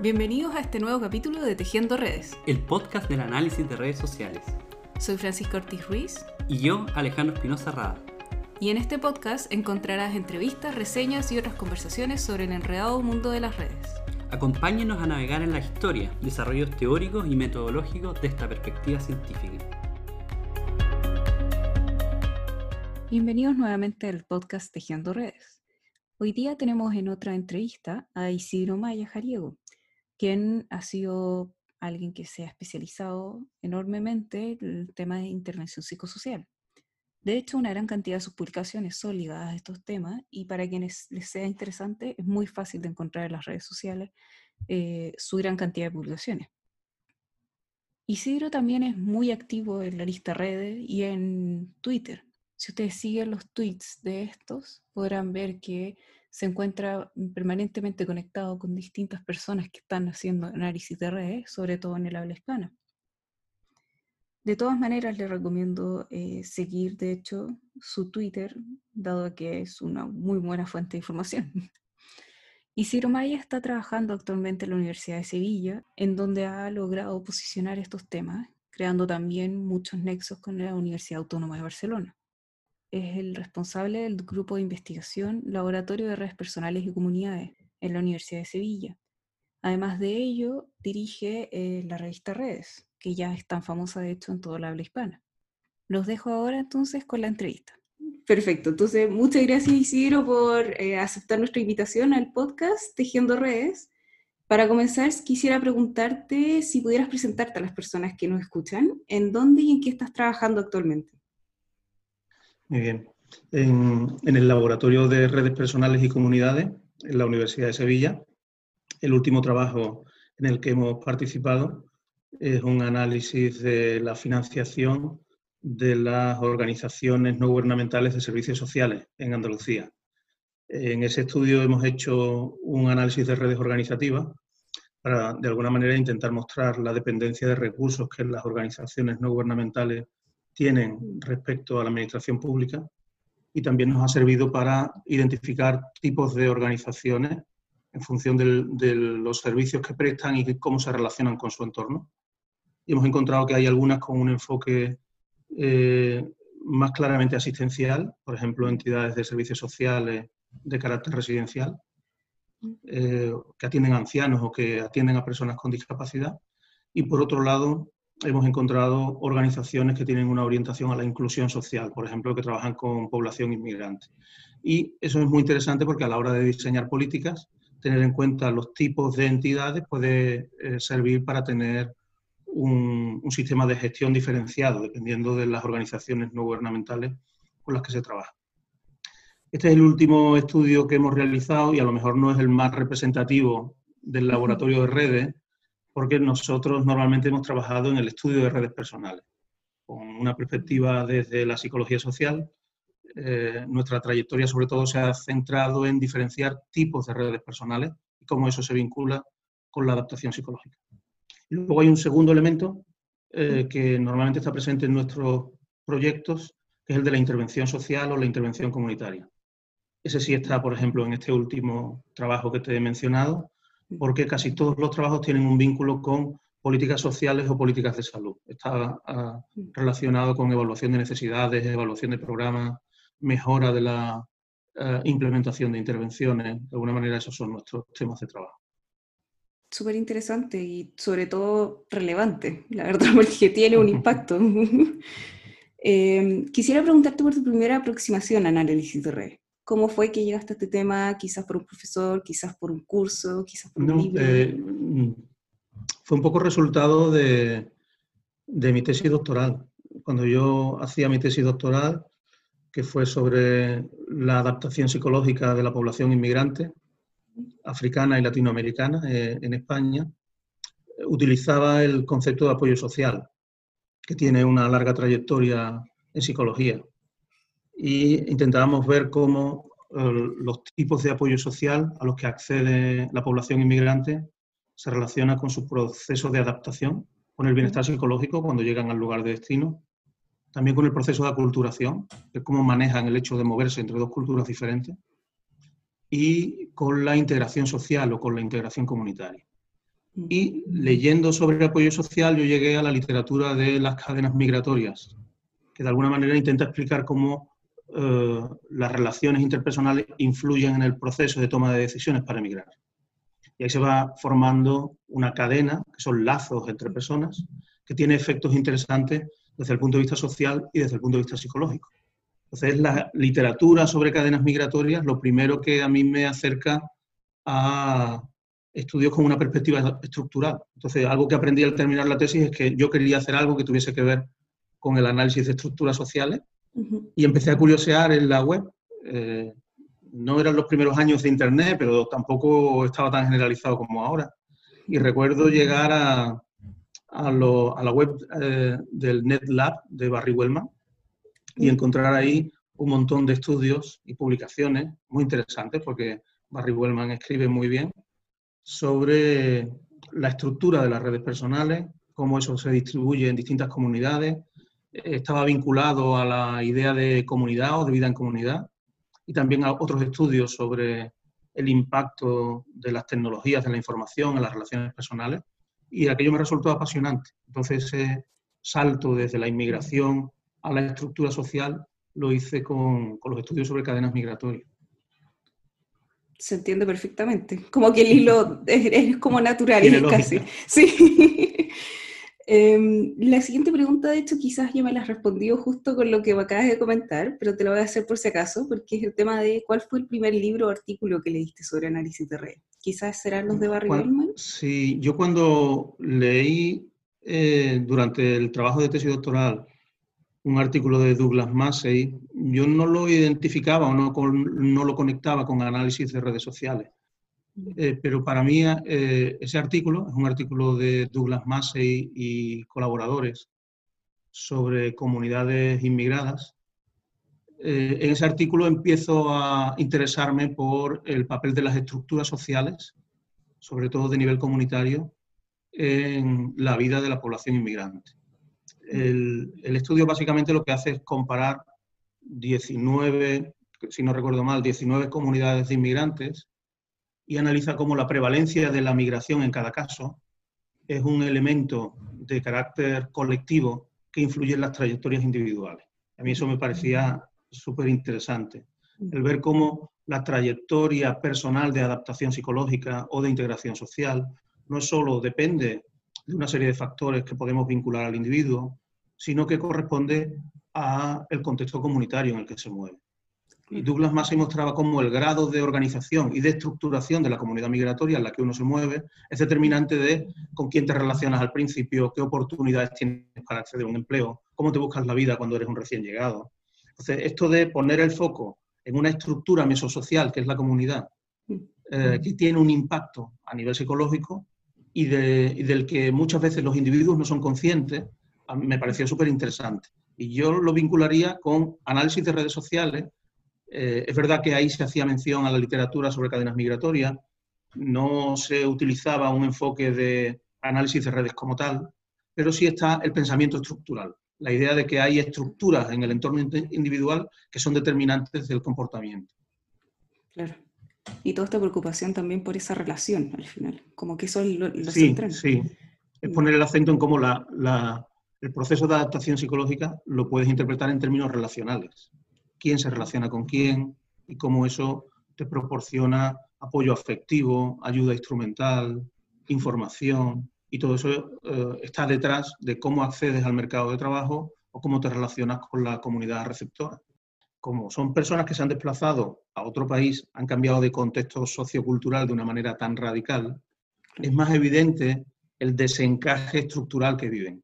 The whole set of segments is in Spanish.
Bienvenidos a este nuevo capítulo de Tejiendo Redes. el podcast del análisis de redes sociales. Soy Francisco Ortiz Ruiz Y yo, Alejandro Espinosa Rada. y en este podcast encontrarás entrevistas, reseñas y otras conversaciones sobre el enredado mundo de las redes. Acompáñenos a navegar en la historia, desarrollos teóricos y metodológicos de esta perspectiva científica. Bienvenidos nuevamente al podcast Tejiendo Redes. Hoy día tenemos en otra entrevista a Isidro Maya Jariego, quien ha sido alguien que se ha especializado enormemente en el tema de intervención psicosocial. De hecho, una gran cantidad de sus publicaciones son ligadas a estos temas y para quienes les sea interesante es muy fácil de encontrar en las redes sociales eh, su gran cantidad de publicaciones. Isidro también es muy activo en la lista redes y en Twitter. Si ustedes siguen los tweets de estos, podrán ver que se encuentra permanentemente conectado con distintas personas que están haciendo análisis de redes, sobre todo en el habla hispana. De todas maneras, les recomiendo eh, seguir, de hecho, su Twitter, dado que es una muy buena fuente de información. Isidro Maya está trabajando actualmente en la Universidad de Sevilla, en donde ha logrado posicionar estos temas, creando también muchos nexos con la Universidad Autónoma de Barcelona. Es el responsable del grupo de investigación Laboratorio de Redes Personales y Comunidades en la Universidad de Sevilla. Además de ello, dirige eh, la revista Redes, que ya es tan famosa de hecho en toda la habla hispana. Los dejo ahora entonces con la entrevista. Perfecto, entonces muchas gracias Isidro por eh, aceptar nuestra invitación al podcast Tejiendo Redes. Para comenzar, quisiera preguntarte si pudieras presentarte a las personas que nos escuchan, en dónde y en qué estás trabajando actualmente. Muy bien. En, en el Laboratorio de Redes Personales y Comunidades, en la Universidad de Sevilla, el último trabajo en el que hemos participado es un análisis de la financiación de las organizaciones no gubernamentales de servicios sociales en Andalucía. En ese estudio hemos hecho un análisis de redes organizativas para, de alguna manera, intentar mostrar la dependencia de recursos que las organizaciones no gubernamentales tienen respecto a la administración pública y también nos ha servido para identificar tipos de organizaciones en función del- de los servicios que prestan y cómo se relacionan con su entorno. Y hemos encontrado que hay algunas con un enfoque eh, más claramente asistencial, por ejemplo, entidades de servicios sociales de carácter residencial, eh, que atienden a ancianos o que atienden a personas con discapacidad. Y por otro lado, hemos encontrado organizaciones que tienen una orientación a la inclusión social, por ejemplo, que trabajan con población inmigrante. Y eso es muy interesante porque a la hora de diseñar políticas, tener en cuenta los tipos de entidades puede eh, servir para tener un, un sistema de gestión diferenciado, dependiendo de las organizaciones no gubernamentales con las que se trabaja. Este es el último estudio que hemos realizado y a lo mejor no es el más representativo del laboratorio de redes, porque nosotros normalmente hemos trabajado en el estudio de redes personales, con una perspectiva desde la psicología social. Eh, nuestra trayectoria sobre todo se ha centrado en diferenciar tipos de redes personales y cómo eso se vincula con la adaptación psicológica. Y luego hay un segundo elemento eh, que normalmente está presente en nuestros proyectos, que es el de la intervención social o la intervención comunitaria. Ese sí está, por ejemplo, en este último trabajo que te he mencionado, porque casi todos los trabajos tienen un vínculo con políticas sociales o políticas de salud. Está ah, relacionado con evaluación de necesidades, evaluación de programas, mejora de la eh, implementación de intervenciones. De alguna manera esos son nuestros temas de trabajo. Súper interesante y sobre todo relevante, la verdad, porque tiene un impacto. Eh, quisiera preguntarte por tu primera aproximación a análisis de redes. ¿Cómo fue que llegaste a este tema? Quizás por un profesor, quizás por un curso, quizás por un No, libro. eh, mm, fue un poco resultado de, de mi tesis doctoral. Cuando yo hacía mi tesis doctoral, que fue sobre la adaptación psicológica de la población inmigrante africana y latinoamericana eh, en España, utilizaba el concepto de apoyo social, que tiene una larga trayectoria en psicología. Y intentábamos ver cómo eh, los tipos de apoyo social a los que accede la población inmigrante se relaciona con su proceso de adaptación, con el bienestar psicológico cuando llegan al lugar de destino, también con el proceso de aculturación, de cómo manejan el hecho de moverse entre dos culturas diferentes, y con la integración social o con la integración comunitaria. Y leyendo sobre apoyo social, yo llegué a la literatura de las cadenas migratorias, que de alguna manera intenta explicar cómo eh, las relaciones interpersonales influyen en el proceso de toma de decisiones para emigrar. Y ahí se va formando una cadena, que son lazos entre personas, que tiene efectos interesantes desde el punto de vista social y desde el punto de vista psicológico. Entonces, la literatura sobre cadenas migratorias, lo primero que a mí me acerca a estudios con una perspectiva estructural. Entonces, algo que aprendí al terminar la tesis es que yo quería hacer algo que tuviese que ver con el análisis de estructuras sociales y empecé a curiosear en la web. Eh, no eran los primeros años de Internet, pero tampoco estaba tan generalizado como ahora. Y recuerdo llegar a, a, la web eh, del NetLab de Barry Wellman y encontrar ahí un montón de estudios y publicaciones muy interesantes, porque Barry Wellman escribe muy bien sobre la estructura de las redes personales, cómo eso se distribuye en distintas comunidades. Estaba vinculado a la idea de comunidad o de vida en comunidad y también a otros estudios sobre el impacto de las tecnologías de la información en las relaciones personales y aquello me resultó apasionante. Entonces ese salto desde la inmigración a la estructura social lo hice con, con los estudios sobre cadenas migratorias se entiende perfectamente. Como que el hilo es, como natural, es casi. Sí. Em, la siguiente pregunta, de hecho, quizás ya me la has respondido justo con lo que me acabas de comentar, pero te lo voy a hacer por si acaso, porque es el tema de cuál fue el primer libro o artículo que leíste sobre análisis de red. Quizás serán los de Barry Wellman. Sí, yo cuando leí eh, durante el trabajo de tesis doctoral un artículo de Douglas Massey, yo no lo identificaba o no, no lo conectaba con análisis de redes sociales. Eh, pero para mí eh, ese artículo es un artículo de Douglas Massey y colaboradores sobre comunidades inmigradas. Eh, en ese artículo empiezo a interesarme por el papel de las estructuras sociales, sobre todo de nivel comunitario, en la vida de la población inmigrante. El, estudio básicamente lo que hace es comparar 19, si no recuerdo mal, 19 comunidades de inmigrantes y analiza cómo la prevalencia de la migración en cada caso es un elemento de carácter colectivo que influye en las trayectorias individuales. A mí eso me parecía súper interesante, el ver cómo la trayectoria personal de adaptación psicológica o de integración social no solo depende de una serie de factores que podemos vincular al individuo, sino que corresponde al contexto comunitario en el que se mueve. Y Douglas Massey mostraba cómo el grado de organización y de estructuración de la comunidad migratoria en la que uno se mueve es determinante de con quién te relacionas al principio, qué oportunidades tienes para acceder a un empleo, cómo te buscas la vida cuando eres un recién llegado. Entonces, esto de poner el foco en una estructura mesosocial, que es la comunidad, eh, que tiene un impacto a nivel psicológico, y, del que muchas veces los individuos no son conscientes, me pareció súper interesante. Y yo lo vincularía con análisis de redes sociales. Eh, es verdad que ahí se hacía mención a la literatura sobre cadenas migratorias, no se utilizaba un enfoque de análisis de redes como tal, pero sí está el pensamiento estructural, la idea de que hay estructuras en el entorno individual que son determinantes del comportamiento. Claro. Y toda esta preocupación también por esa relación al final, como que eso es lo, sí, Sí, es poner el acento en cómo la, el proceso de adaptación psicológica lo puedes interpretar en términos relacionales. Quién se relaciona con quién y cómo eso te proporciona apoyo afectivo, ayuda instrumental, información, y todo eso eh, está detrás de cómo accedes al mercado de trabajo o cómo te relacionas con la comunidad receptora como son personas que se han desplazado a otro país, han cambiado de contexto sociocultural de una manera tan radical, es más evidente el desencaje estructural que viven.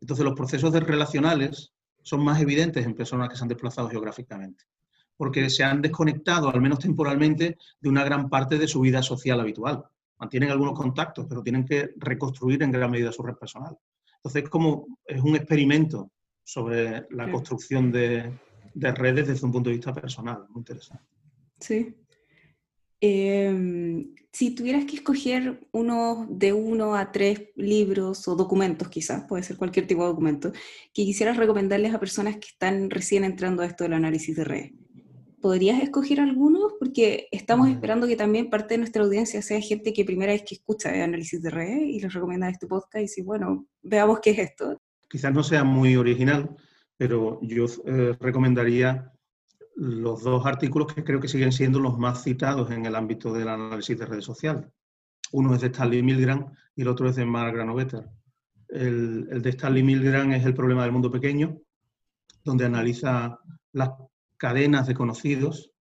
Entonces los procesos de relacionales son más evidentes en personas que se han desplazado geográficamente, porque se han desconectado, al menos temporalmente, de una gran parte de su vida social habitual. Mantienen algunos contactos, pero tienen que reconstruir en gran medida su red personal. Entonces, como es un experimento sobre la construcción de, de redes desde un punto de vista personal. Muy interesante. Sí. Em, si tuvieras que escoger uno de uno a tres libros o documentos, quizás, puede ser cualquier tipo de documento, que quisieras recomendarles a personas que están recién entrando a esto del análisis de redes, ¿podrías escoger algunos? Porque estamos Mm. esperando que también parte de nuestra audiencia sea gente que primera vez que escucha de análisis de red y les recomienda este podcast y dice, bueno, veamos qué es esto. Quizás no sea muy original, pero yo eh, recomendaría los dos artículos que creo que siguen siendo los más citados en el ámbito del análisis de redes sociales. Uno es de Stanley Milgram y el otro es de Mark Granovetter. El, el de Stanley Milgram es el problema del mundo pequeño, donde analiza las cadenas de conocidos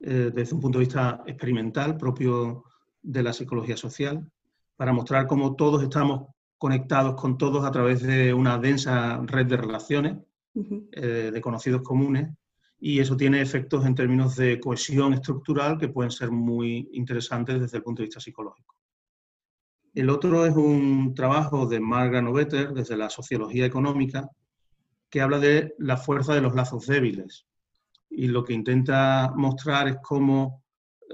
eh, desde un punto de vista experimental propio de la psicología social, para mostrar cómo todos estamos conectados con todos a través de una densa red de relaciones, eh, de conocidos comunes, y eso tiene efectos en términos de cohesión estructural que pueden ser muy interesantes desde el punto de vista psicológico. El otro es un trabajo de Mark Granovetter desde la sociología económica que habla de la fuerza de los lazos débiles y lo que intenta mostrar es cómo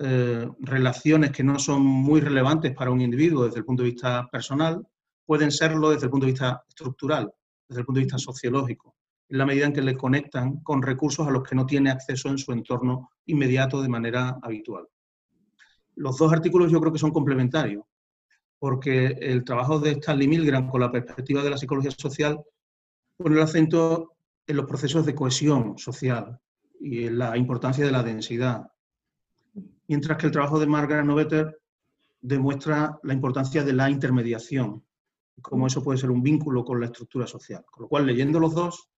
eh, relaciones que no son muy relevantes para un individuo desde el punto de vista personal pueden serlo desde el punto de vista estructural, desde el punto de vista sociológico, en la medida en que le conectan con recursos a los que no tiene acceso en su entorno inmediato de manera habitual. Los dos artículos yo creo que son complementarios, porque el trabajo de Stanley Milgram con la perspectiva de la psicología social pone el acento en los procesos de cohesión social y en la importancia de la densidad, mientras que el trabajo de Margaret Novetter demuestra la importancia de la intermediación y cómo eso puede ser un vínculo con la estructura social. Con lo cual, leyendo los dos,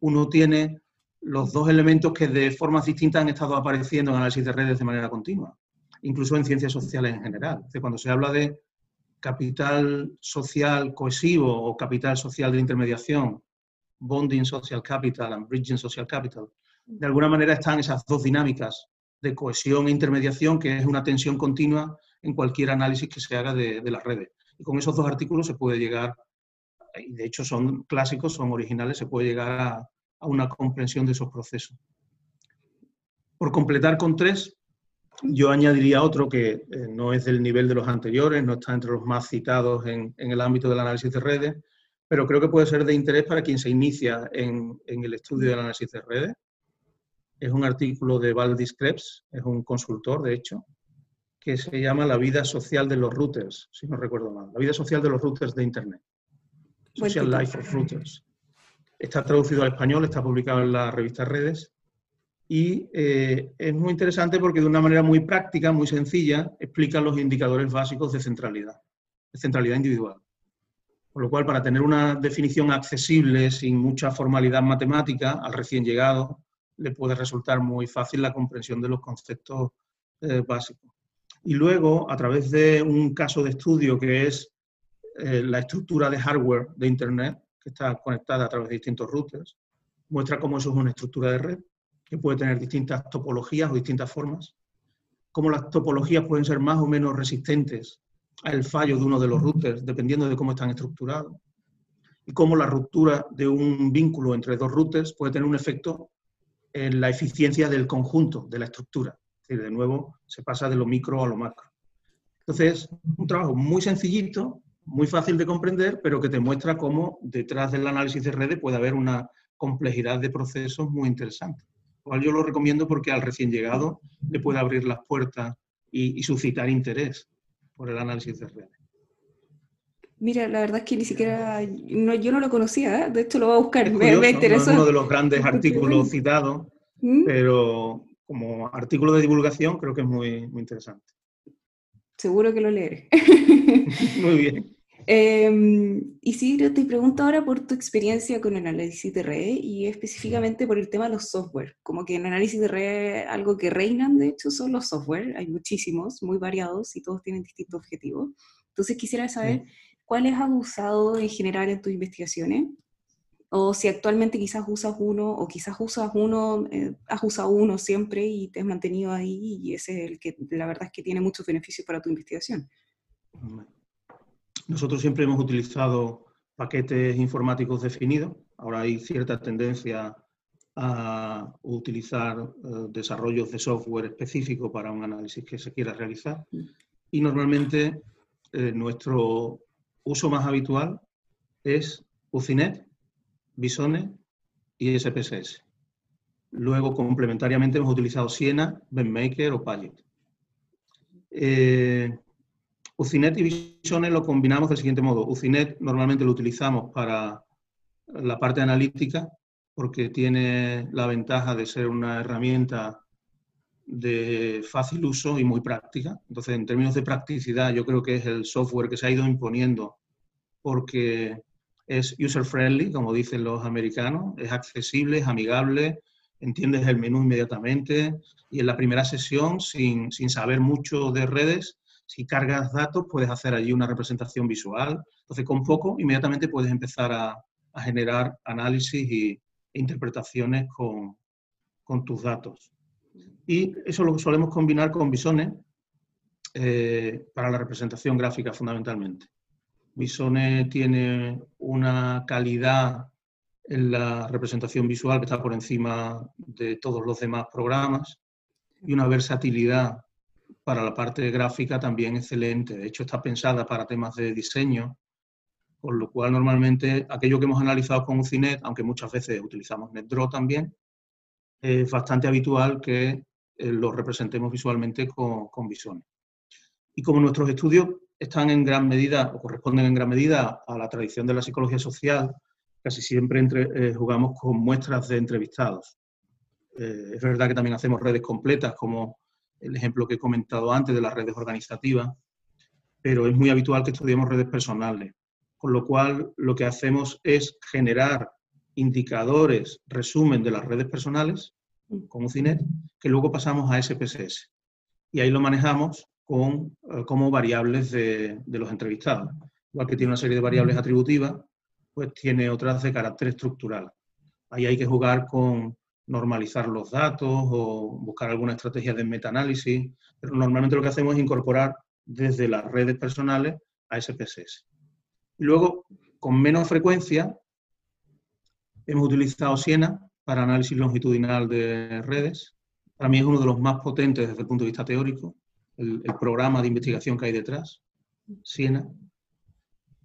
uno tiene los dos elementos que de formas distintas han estado apareciendo en análisis de redes de manera continua, incluso en ciencias sociales en general. Es decir, cuando se habla de capital social cohesivo o capital social de intermediación, bonding social capital and bridging social capital, de alguna manera están esas dos dinámicas de cohesión e intermediación, que es una tensión continua en cualquier análisis que se haga de, de las redes. Y con esos dos artículos se puede llegar, y de hecho son clásicos, son originales, se puede llegar a, una comprensión de esos procesos. Por completar con tres, yo añadiría otro que eh, no es del nivel de los anteriores, no está entre los más citados en, en, el ámbito del análisis de redes, pero creo que puede ser de interés para quien se inicia en, en el estudio del análisis de redes. Es un artículo de Valdis Krebs, es un consultor, de hecho, que se llama La vida social de los routers, si no recuerdo mal. La vida social de los routers de Internet. Social Life of Routers. Está traducido al español, está publicado en la revista Redes y eh, es muy interesante porque de una manera muy práctica, muy sencilla, explica los indicadores básicos de centralidad, de centralidad individual. Por lo cual, para tener una definición accesible, sin mucha formalidad matemática, al recién llegado, le puede resultar muy fácil la comprensión de los conceptos eh, básicos. Y luego, a través de un caso de estudio que es eh, la estructura de hardware de Internet, que está conectada a través de distintos routers, muestra cómo eso es una estructura de red que puede tener distintas topologías o distintas formas, cómo las topologías pueden ser más o menos resistentes al fallo de uno de los routers, dependiendo de cómo están estructurados, y cómo la ruptura de un vínculo entre dos routers puede tener un efecto en la eficiencia del conjunto, de la estructura. Es decir, de nuevo, se pasa de lo micro a lo macro. Entonces, un trabajo muy sencillito, muy fácil de comprender, pero que te muestra cómo detrás del análisis de redes puede haber una complejidad de procesos muy interesante cual yo lo recomiendo porque al recién llegado le puede abrir las puertas y, y suscitar interés por el análisis de redes. Mira, la verdad es que ni siquiera, no, yo no lo conocía, ¿eh? de hecho lo voy a buscar, me, curioso, me interesó. No es uno de los grandes artículos citados, ¿Mm? pero como artículo de divulgación creo que es muy, muy interesante. Seguro que lo leeré. muy bien. Eh, y sí, te pregunto ahora por tu experiencia con el análisis de red y específicamente por el tema de los software. Como que en análisis de red algo que reinan, de hecho, son los software. Hay muchísimos, muy variados y todos tienen distintos objetivos. Entonces quisiera saber sí. cuáles has usado en general en tus investigaciones o si actualmente quizás usas uno o quizás usas uno, eh, has usado uno siempre y te has mantenido ahí y ese es el que la verdad es que tiene muchos beneficios para tu investigación. Nosotros siempre hemos utilizado paquetes informáticos definidos. Ahora hay cierta tendencia a utilizar uh, desarrollos de software específico para un análisis que se quiera realizar. Y normalmente eh, nuestro uso más habitual es UCINET, Visone y SPSS. Luego, complementariamente, hemos utilizado Siena, BenMaker o Paget. Eh, Ucinet y Visiones lo combinamos del siguiente modo. Ucinet normalmente lo utilizamos para la parte analítica porque tiene la ventaja de ser una herramienta de fácil uso y muy práctica. Entonces, en términos de practicidad, yo creo que es el software que se ha ido imponiendo porque es user-friendly, como dicen los americanos, es accesible, es amigable, entiendes el menú inmediatamente y en la primera sesión, sin, sin saber mucho de redes, si cargas datos, puedes hacer allí una representación visual. Entonces, con poco, inmediatamente puedes empezar a, generar análisis y interpretaciones con, tus datos. Y eso lo solemos combinar con Visone eh, para la representación gráfica fundamentalmente. Visone tiene una calidad en la representación visual que está por encima de todos los demás programas y una versatilidad para la parte gráfica también excelente. De hecho, está pensada para temas de diseño, con lo cual normalmente aquello que hemos analizado con UCINET, aunque muchas veces utilizamos NetDraw también, es bastante habitual que eh, lo representemos visualmente con, con Y como nuestros estudios están en gran medida o corresponden en gran medida a la tradición de la psicología social, casi siempre eh, jugamos con muestras de entrevistados. Eh, es verdad que también hacemos redes completas, como el ejemplo que he comentado antes de las redes organizativas, pero es muy habitual que estudiemos redes personales, con lo cual lo que hacemos es generar indicadores, resumen de las redes personales con UCINET, que luego pasamos a SPSS. Y ahí lo manejamos con, eh, como variables de, de los entrevistados. Igual que tiene una serie de variables atributivas, pues tiene otras de carácter estructural. Ahí hay que jugar con normalizar los datos o buscar alguna estrategia de metaanálisis, pero normalmente lo que hacemos es incorporar desde las redes personales a SPSS. Y luego, con menos frecuencia, hemos utilizado Siena para análisis longitudinal de redes. Para mí es uno de los más potentes desde el punto de vista teórico, el, el programa de investigación que hay detrás, Siena.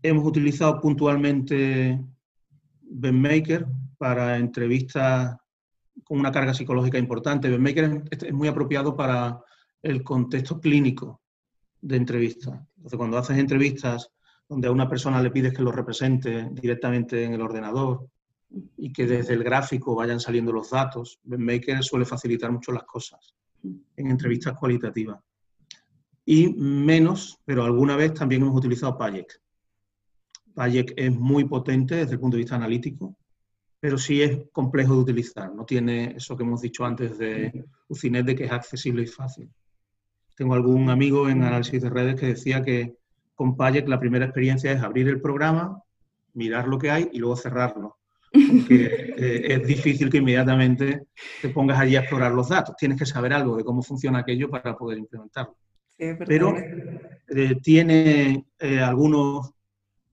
Hemos utilizado puntualmente BenMaker para entrevistas con una carga psicológica importante. BenMaker es muy apropiado para el contexto clínico de entrevistas. Entonces, cuando haces entrevistas donde a una persona le pides que lo represente directamente en el ordenador y que desde el gráfico vayan saliendo los datos, BenMaker suele facilitar mucho las cosas en entrevistas cualitativas. Y menos, pero alguna vez también hemos utilizado Payek. Payek es muy potente desde el punto de vista analítico pero sí es complejo de utilizar, no tiene eso que hemos dicho antes de Ucinet, de que es accesible y fácil. Tengo algún amigo en análisis de redes que decía que con Payek la primera experiencia es abrir el programa, mirar lo que hay y luego cerrarlo. Porque eh, es difícil que inmediatamente te pongas allí a explorar los datos. Tienes que saber algo de cómo funciona aquello para poder implementarlo. Pero eh, tiene eh, algunos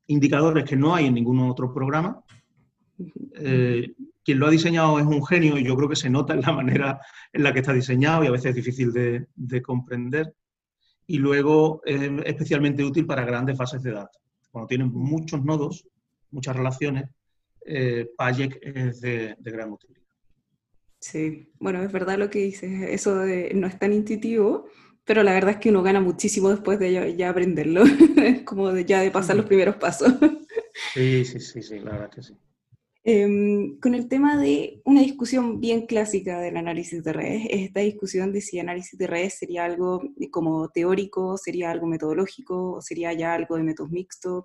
indicadores que no hay en ningún otro programa eh, quien lo ha diseñado es un genio y yo creo que se nota en la manera en la que está diseñado y a veces es difícil de, comprender. Y luego es especialmente útil para grandes bases de datos. Cuando tienen muchos nodos, muchas relaciones, eh, es de, gran utilidad. Sí, bueno, es verdad lo que dices, eso de, no es tan intuitivo, pero la verdad es que uno gana muchísimo después de ya, aprenderlo, como de, ya de pasar los primeros pasos. Sí, sí, sí, sí, la verdad que sí. Em, con el tema de una discusión bien clásica del análisis de redes, es esta discusión de si análisis de redes sería algo como teórico, sería algo metodológico, o sería ya algo de métodos mixtos.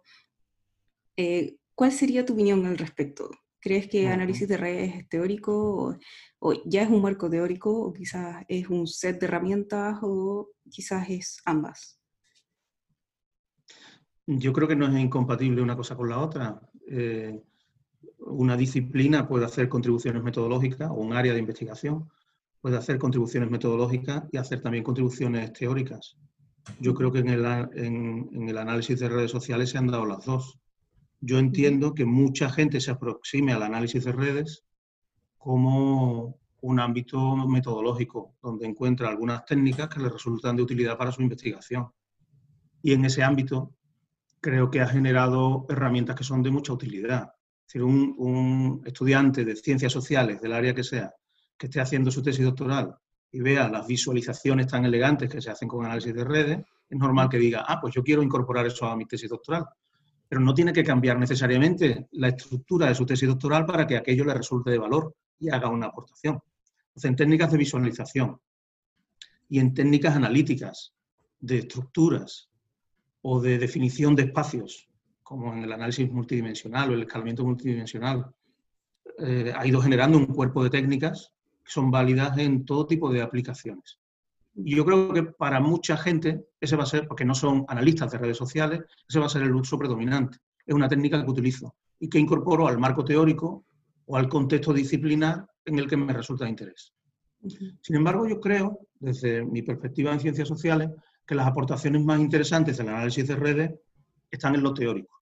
Eh, ¿Cuál sería tu opinión al respecto? ¿Crees que análisis de redes es teórico o, ya es un marco teórico o quizás es un set de herramientas o quizás es ambas? Yo creo que no es incompatible una cosa con la otra. Eh, una disciplina puede hacer contribuciones metodológicas o un área de investigación puede hacer contribuciones metodológicas y hacer también contribuciones teóricas. Yo creo que en el, en, el, análisis de redes sociales se han dado las dos. Yo entiendo que mucha gente se aproxime al análisis de redes como un ámbito metodológico, donde encuentra algunas técnicas que le resultan de utilidad para su investigación. Y en ese ámbito creo que ha generado herramientas que son de mucha utilidad. Es decir, un, estudiante de ciencias sociales, del área que sea, que esté haciendo su tesis doctoral y vea las visualizaciones tan elegantes que se hacen con análisis de redes, es normal que diga, ah, pues yo quiero incorporar eso a mi tesis doctoral. Pero no tiene que cambiar necesariamente la estructura de su tesis doctoral para que aquello le resulte de valor y haga una aportación. Entonces, en técnicas de visualización y en técnicas analíticas de estructuras o de definición de espacios, como en el análisis multidimensional o el escalamiento multidimensional, eh, ha ido generando un cuerpo de técnicas que son válidas en todo tipo de aplicaciones. Y yo creo que para mucha gente ese va a ser, porque no son analistas de redes sociales, ese va a ser el uso predominante. Es una técnica que utilizo y que incorporo al marco teórico o al contexto disciplinar en el que me resulta de interés. Sin embargo, yo creo, desde mi perspectiva en ciencias sociales, que las aportaciones más interesantes del análisis de redes están en lo teórico.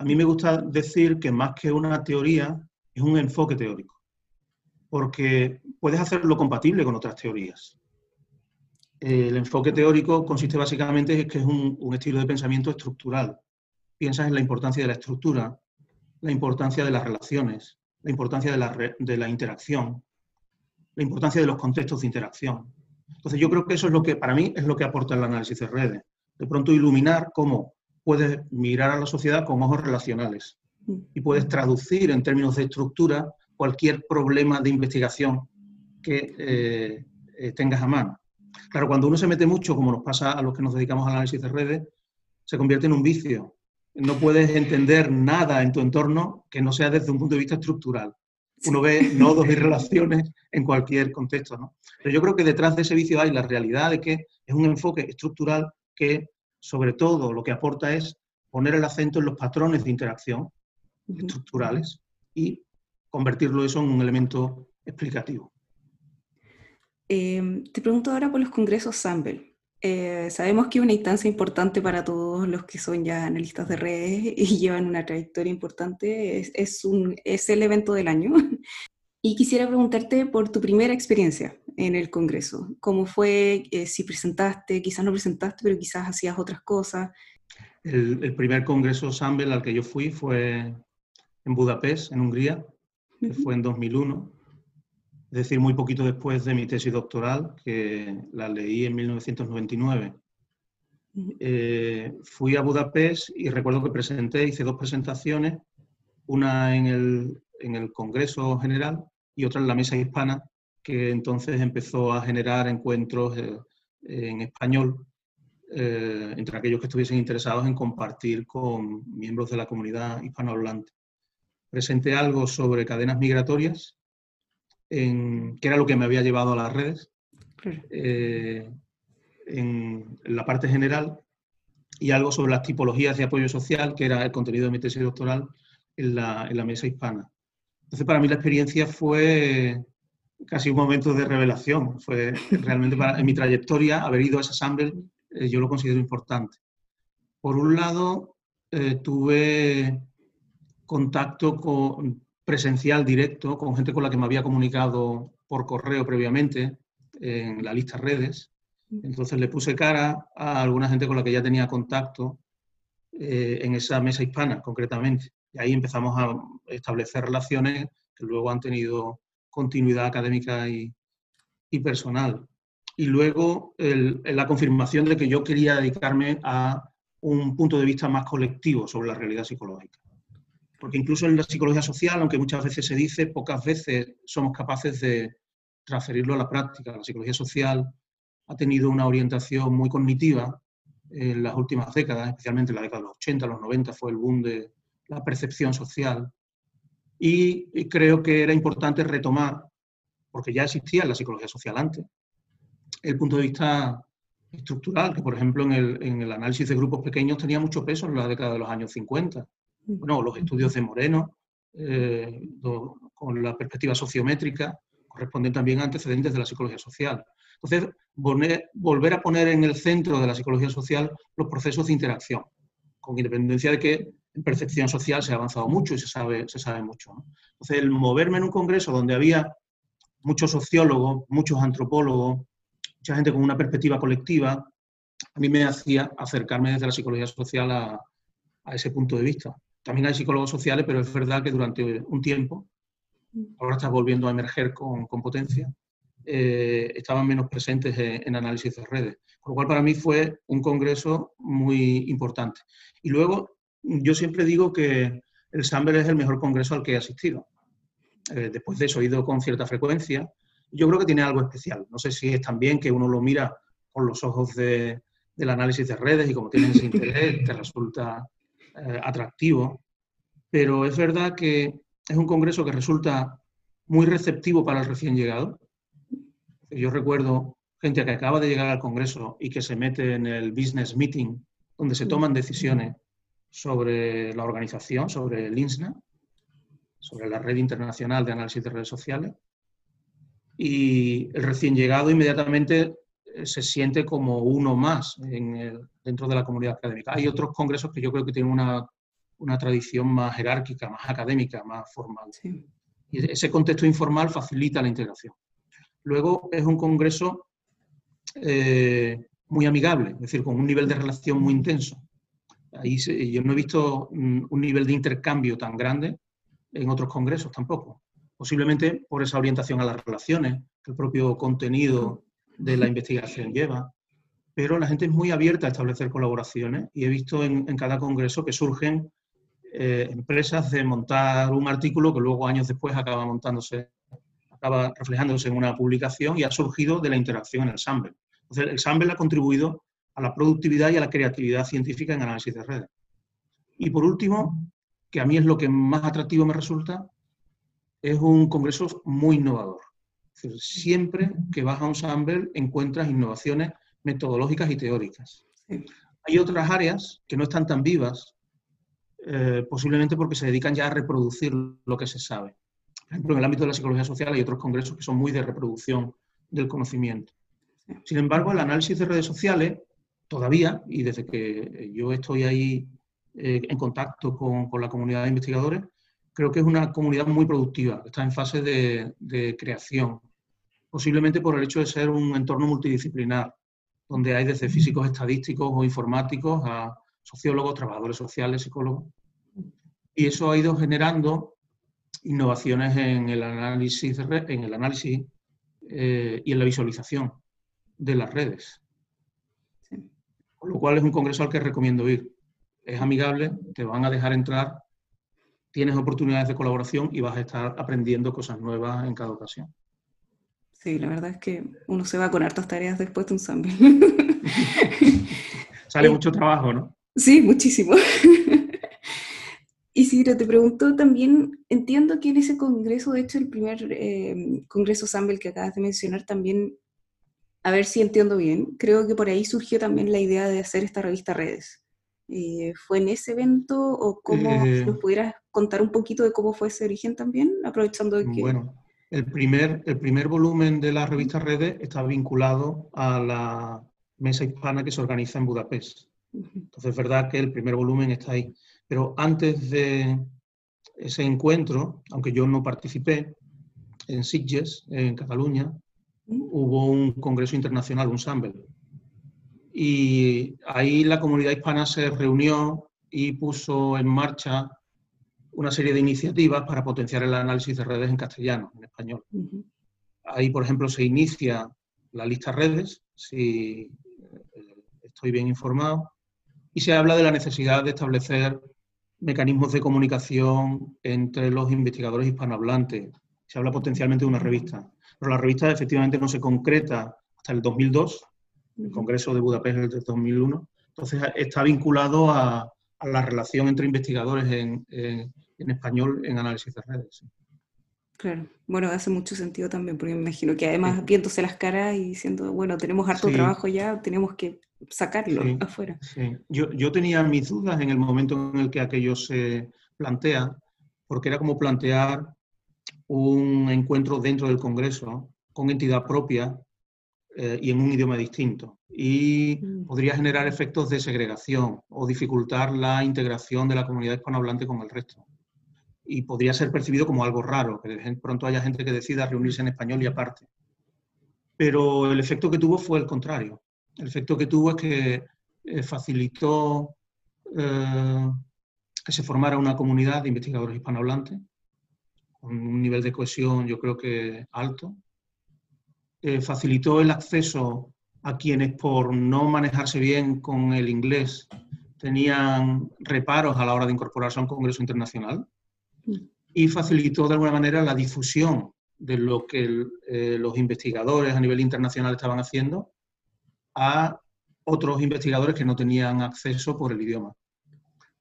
A mí me gusta decir que más que una teoría es un enfoque teórico, porque puedes hacerlo compatible con otras teorías. El enfoque teórico consiste básicamente en que es un, estilo de pensamiento estructural. Piensas en la importancia de la estructura, la importancia de las relaciones, la importancia de la, de la interacción, la importancia de los contextos de interacción. Entonces yo creo que eso es lo que, para mí, es lo que aporta el análisis de redes. De pronto iluminar cómo puedes mirar a la sociedad con ojos relacionales y puedes traducir en términos de estructura cualquier problema de investigación que eh, eh, tengas a mano. Claro, cuando uno se mete mucho, como nos pasa a los que nos dedicamos al análisis de redes, se convierte en un vicio. No puedes entender nada en tu entorno que no sea desde un punto de vista estructural. Uno ve nodos y relaciones en cualquier contexto. ¿no? Pero yo creo que detrás de ese vicio hay la realidad de que es un enfoque estructural que, sobre todo, lo que aporta es poner el acento en los patrones de interacción estructurales y convertirlo eso en un elemento explicativo. Em, te pregunto ahora por los congresos Sample. Eh, sabemos que es una instancia importante para todos los que son ya analistas de redes y llevan una trayectoria importante. Es, un, es el evento del año. Y quisiera preguntarte por tu primera experiencia en el Congreso. ¿Cómo fue? Eh, si presentaste, quizás no presentaste, pero quizás hacías otras cosas. El, primer Congreso Sample al que yo fui fue en Budapest, en Hungría, que fue en 2001 es decir, muy poquito después de mi tesis doctoral, que la leí en 1999. Eh, fui a Budapest y recuerdo que presenté, hice dos presentaciones, una en el, en el Congreso General y otra en la Mesa Hispana, que entonces empezó a generar encuentros eh, en español eh, entre aquellos que estuviesen interesados en compartir con miembros de la comunidad hispanohablante. Presenté algo sobre cadenas migratorias que era lo que me había llevado a las redes, eh, en, la parte general, y algo sobre las tipologías de apoyo social, que era el contenido de mi tesis doctoral en la, en la mesa hispana. Entonces, para mí la experiencia fue casi un momento de revelación. Fue realmente para, en mi trayectoria haber ido a ese Assemble, eh, yo lo considero importante. Por un lado, eh, tuve contacto con, presencial directo con gente con la que me había comunicado por correo previamente en la lista redes. Entonces le puse cara a alguna gente con la que ya tenía contacto eh, en esa mesa hispana concretamente. Y ahí empezamos a establecer relaciones que luego han tenido continuidad académica y, personal. Y luego la confirmación de que yo quería dedicarme a un punto de vista más colectivo sobre la realidad psicológica porque incluso en la psicología social, aunque muchas veces se dice, pocas veces somos capaces de transferirlo a la práctica. La psicología social ha tenido una orientación muy cognitiva en las últimas décadas, especialmente en la década de los 80, los 90 fue el boom de la percepción social. Y creo que era importante retomar, porque ya existía la psicología social antes, el punto de vista estructural, que por ejemplo en el, en el análisis de grupos pequeños tenía mucho peso en la década de los años 50 bueno, los estudios de Moreno, eh, con la perspectiva sociométrica, corresponden también a antecedentes de la psicología social. Entonces, volver a poner en el centro de la psicología social los procesos de interacción, con independencia de que en percepción social se ha avanzado mucho y se sabe, se sabe mucho. Entonces, el moverme en un congreso donde había muchos sociólogos, muchos antropólogos, mucha gente con una perspectiva colectiva, a mí me hacía acercarme desde la psicología social a, ese punto de vista. También hay psicólogos sociales, pero es verdad que durante un tiempo ahora está volviendo a emerger con, potencia, eh, estaban menos presentes en, análisis de redes. Con lo cual, para mí fue un congreso muy importante. Y luego, yo siempre digo que el Samber es el mejor congreso al que he asistido. Eh, después de eso he ido con cierta frecuencia. Yo creo que tiene algo especial. No sé si es también que uno lo mira con los ojos del análisis de redes y como tiene ese interés, te resulta eh, atractivo. Pero es verdad que es un congreso que resulta muy receptivo para el recién llegado. Yo recuerdo gente que acaba de llegar al congreso y que se mete en el business meeting, donde se toman decisiones sobre la organización, sobre el INSNA, sobre la red internacional de análisis de redes sociales. Y el recién llegado inmediatamente eh, se siente como uno más dentro de la comunidad académica. Hay otros congresos que yo creo que tienen una, tradición más jerárquica, más académica, más formal. Y ese contexto informal facilita la integración. Luego es un congreso eh, muy amigable, es decir, con un nivel de relación muy intenso. Ahí yo no he visto un nivel de intercambio tan grande en otros congresos tampoco. Posiblemente por esa orientación a las relaciones que el propio contenido de la investigación lleva. Pero la gente es muy abierta a establecer colaboraciones y he visto en, cada congreso que surgen eh, empresas de montar un artículo que luego años después acaba montándose, acaba reflejándose en una publicación y ha surgido de la interacción en el SAMBL. Entonces, el SAMBL ha contribuido a la productividad y a la creatividad científica en análisis de redes. Y por último, que a mí es lo que más atractivo me resulta, es un congreso muy innovador. siempre que vas a un encuentras innovaciones metodológicas y teóricas. Hay otras áreas que no están tan vivas, eh, posiblemente porque se dedican ya a reproducir lo que se sabe. Por ejemplo, en el ámbito de la psicología social hay otros congresos que son muy de reproducción del conocimiento. Sin embargo, el análisis de redes sociales, todavía, y desde que yo estoy ahí eh, en contacto con, la comunidad de investigadores, creo que es una comunidad muy productiva, está en fase de, creación, posiblemente por el hecho de ser un entorno multidisciplinar, donde hay desde físicos estadísticos o informáticos a sociólogos, trabajadores sociales, psicólogos. Y eso ha ido generando innovaciones en el análisis, en el análisis eh, y en la visualización de las redes. Con lo cual es un congreso al que recomiendo ir es amigable, te van a dejar entrar, tienes oportunidades de colaboración y vas a estar aprendiendo cosas nuevas en cada ocasión. Sí, la verdad es que uno se va con hartas tareas después de un Sambil. Sale mucho trabajo, ¿no? Sí, muchísimo. Y si te pregunto también, entiendo que en ese congreso, de hecho el primer eh, congreso Sambil que acabas de mencionar, también, a ver si entiendo bien, creo que por ahí surgió también la idea de hacer esta revista Redes. Eh, ¿Fue en ese evento o cómo eh, nos pudieras contar un poquito de cómo fue ese origen también, aprovechando de que... Bueno, el primer, el primer volumen de la revista Redes está vinculado a la mesa hispana que se organiza en Budapest. Entonces es verdad que el primer volumen está ahí. Pero antes de ese encuentro, aunque yo no participé, en Sitges, en Cataluña, hubo un congreso internacional, un SAMBL, y ahí la comunidad hispana se reunió y puso en marcha una serie de iniciativas para potenciar el análisis de redes en castellano, en español. Ahí, por ejemplo, se inicia la lista redes, si eh, estoy bien informado, y se habla de la necesidad de establecer mecanismos de comunicación entre los investigadores hispanohablantes. Se habla potencialmente de una revista, pero la revista efectivamente no se concreta hasta el 2002, el Congreso de Budapest del 2001. Entonces está vinculado a, la relación entre investigadores en, español en análisis de redes. Claro, bueno, hace mucho sentido también, porque me imagino que además viéndose las caras y diciendo, bueno, tenemos harto trabajo ya, tenemos que sacarlo afuera. Yo, yo tenía mis dudas en el momento en el que aquello se plantea, porque era como plantear un encuentro dentro del Congreso con entidad propia eh, y en un idioma distinto. Y mm. podría generar efectos de segregación o dificultar la integración de la comunidad hispanohablante con el resto. Y podría ser percibido como algo raro, que de pronto haya gente que decida reunirse en español y aparte. Pero el efecto que tuvo fue el contrario. El efecto que tuvo es que eh, facilitó eh, que se formara una comunidad de investigadores hispanohablantes un nivel de cohesión yo creo que alto. Eh, facilitó el acceso a quienes por no manejarse bien con el inglés tenían reparos a la hora de incorporarse a un congreso internacional y facilitó de alguna manera la difusión de lo que eh, los investigadores a nivel internacional estaban haciendo a otros investigadores que no tenían acceso por el idioma.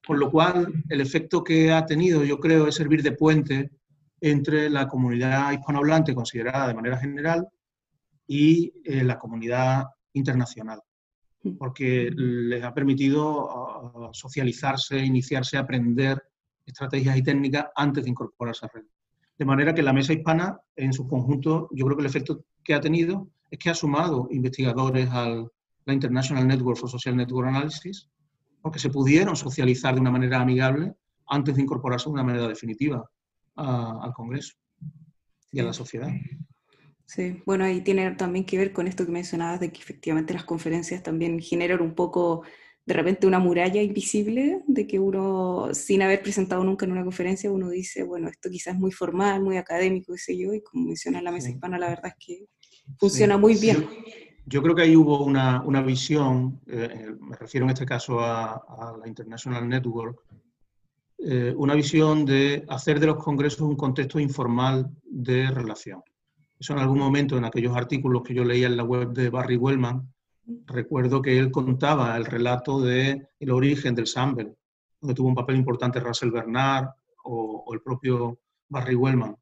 Con lo cual, el efecto que ha tenido, yo creo, es servir de puente entre la comunidad hispanohablante considerada de manera general y eh, la comunidad internacional, porque les ha permitido ah, socializarse, iniciarse, aprender estrategias y técnicas antes de incorporarse a red. De manera que la mesa hispana, en su conjunto, yo creo que el efecto que ha tenido es que ha sumado investigadores a la International Network for Social Network Analysis, porque se pudieron socializar de una manera amigable antes de incorporarse de una manera definitiva al Congreso y a la sociedad. Sí, bueno, ahí tiene también que ver con esto que mencionabas de que efectivamente las conferencias también generan un poco de repente una muralla invisible de que uno, sin haber presentado nunca en una conferencia, uno dice, bueno, esto quizás es muy formal, muy académico, qué sé yo, y como menciona la mesa hispana, la verdad es que funciona muy bien. Yo, creo que ahí hubo una, una visión, eh, me refiero en este caso a, a la International Network, eh, una visión de hacer de los congresos un contexto informal de relación. Eso en algún momento, en aquellos artículos que yo leía en la web de Barry Wellman, recuerdo que él contaba el relato del el origen del Sample, donde tuvo un papel importante Russell Bernard o, el propio Barry Wellman.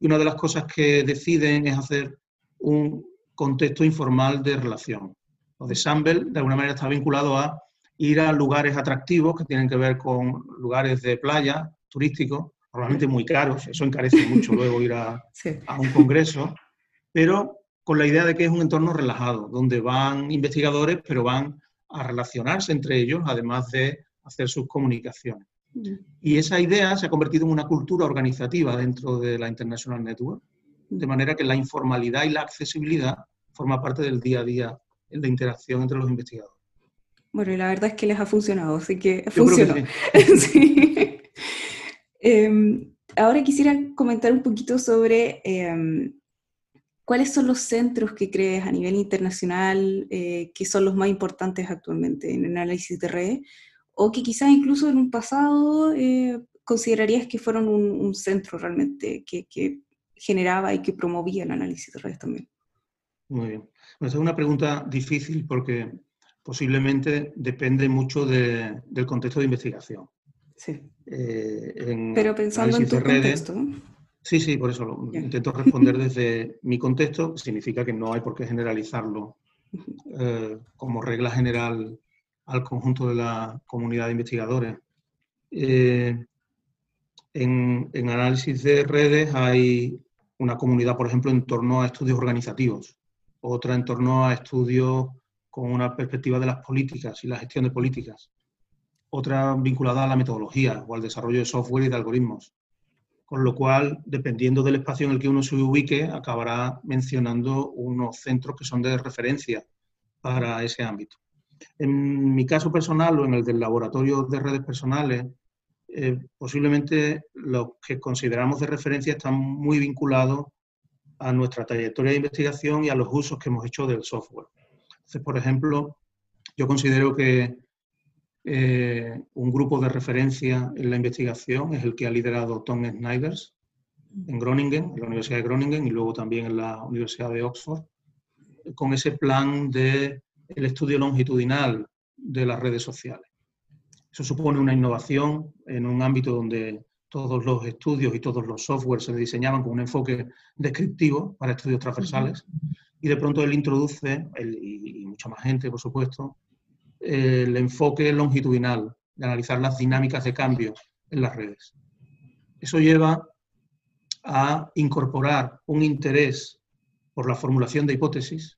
Y una de las cosas que deciden es hacer un contexto informal de relación. Lo de Sample, de alguna manera, está vinculado a ir a lugares atractivos que tienen que ver con lugares de playa, turísticos, probablemente muy caros, eso encarece mucho luego ir a, a un congreso, pero con la idea de que es un entorno relajado, donde van investigadores, pero van a relacionarse entre ellos, además de hacer sus comunicaciones. Mm. Y esa idea se ha convertido en una cultura organizativa dentro de la International Network, de manera que la informalidad y la accesibilidad forma parte del día a día de interacción entre los investigadores. Bueno, y la verdad es que les ha funcionado, así que funcionó. Em, ahora quisiera comentar un poquito sobre em, ¿Cuáles son los centros que crees a nivel internacional eh, que son los más importantes actualmente en el análisis de red? O que quizás incluso en un pasado eh, considerarías que fueron un, centro realmente que, generaba y que promovía el análisis de redes también. Muy bien. Esa es una pregunta difícil porque posiblemente depende mucho del contexto de investigación. Sí. Eh, Pero pensando en tu contexto. Sí, sí, por eso lo, intento responder desde mi contexto, significa que no hay por qué generalizarlo eh, como regla general al conjunto de la comunidad de investigadores. Eh, en, análisis de redes hay una comunidad, por ejemplo, en torno a estudios organizativos, otra en torno a estudios con una perspectiva de las políticas y la gestión de políticas, otra vinculada a la metodología o al desarrollo de software y de algoritmos con lo cual, dependiendo del espacio en el que uno se ubique, acabará mencionando unos centros que son de referencia para ese ámbito. En mi caso personal o en el del laboratorio de redes personales, eh, posiblemente los que consideramos de referencia están muy vinculados a nuestra trayectoria de investigación y a los usos que hemos hecho del software. Entonces, por ejemplo, yo considero que eh, un grupo de referencia en la investigación es el que ha liderado Tom Snyders en Groningen, en la Universidad de Groningen y luego también en la Universidad de Oxford, con ese plan de el estudio longitudinal de las redes sociales. Eso supone una innovación en un ámbito donde todos los estudios y todos los softwares se diseñaban con un enfoque descriptivo para estudios transversales y de pronto él introduce, y mucha más gente por supuesto, el enfoque longitudinal de analizar las dinámicas de cambio en las redes. Eso lleva a incorporar un interés por la formulación de hipótesis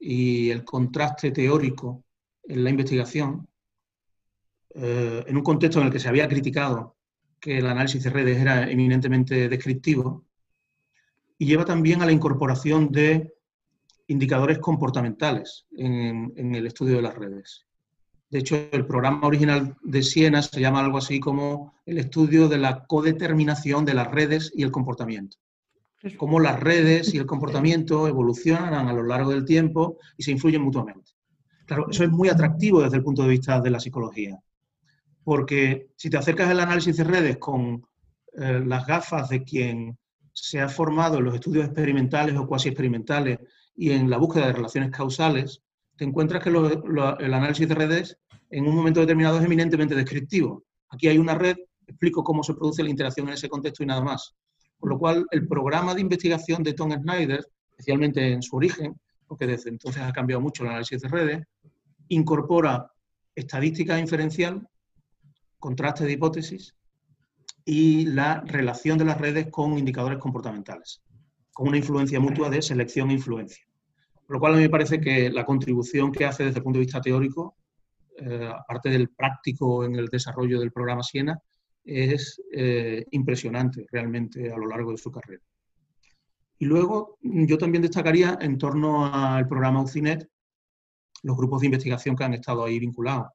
y el contraste teórico en la investigación, eh, en un contexto en el que se había criticado que el análisis de redes era eminentemente descriptivo, y lleva también a la incorporación de indicadores comportamentales en el estudio de las redes De hecho, el programa original de Siena se llama algo así como el estudio de la codeterminación de las redes y el comportamiento. Cómo las redes y el comportamiento evolucionan a lo largo del tiempo y se influyen mutuamente. Claro, eso es muy atractivo desde el punto de vista de la psicología, porque si te acercas al análisis de redes con eh, las gafas de quien se ha formado en los estudios experimentales o cuasi experimentales y en la búsqueda de relaciones causales, te encuentras que el análisis de redes en un momento determinado es eminentemente descriptivo. Aquí hay una red, explico cómo se produce la interacción en ese contexto y nada más. Con lo cual, el programa de investigación de Tom Snyder, especialmente en su origen, porque desde entonces ha cambiado mucho el análisis de redes, incorpora estadística inferencial, contraste de hipótesis y la relación de las redes con indicadores comportamentales, con una influencia mutua de selección e influencia. Por lo cual a mí me parece que la contribución que hace desde el punto de vista teórico, eh, aparte del práctico en el desarrollo del programa Siena, es eh, impresionante realmente a lo largo de su carrera. Y luego yo también destacaría en torno al programa UCINET los grupos de investigación que han estado ahí vinculados.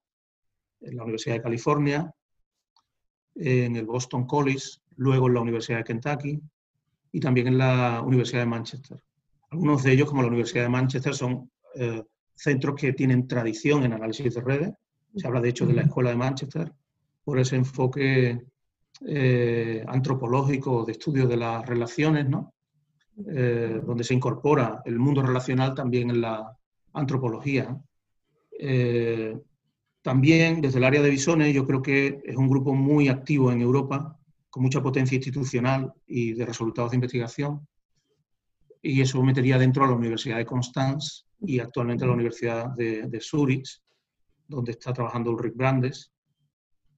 En la Universidad de California, en el Boston College, luego en la Universidad de Kentucky y también en la Universidad de Manchester. Algunos de ellos, como la Universidad de Manchester, son eh, centros que tienen tradición en análisis de redes. Se habla, de hecho, de la Escuela de Manchester por ese enfoque eh, antropológico de estudio de las relaciones, ¿no? Eh, donde se incorpora el mundo relacional también en la antropología. también desde el área de Visones yo creo que es un grupo muy activo en Europa, con mucha potencia institucional y de resultados de investigación y eso metería dentro a la Universidad de Constance y actualmente a la Universidad de, de Zurich, donde está trabajando Ulrich Brandes.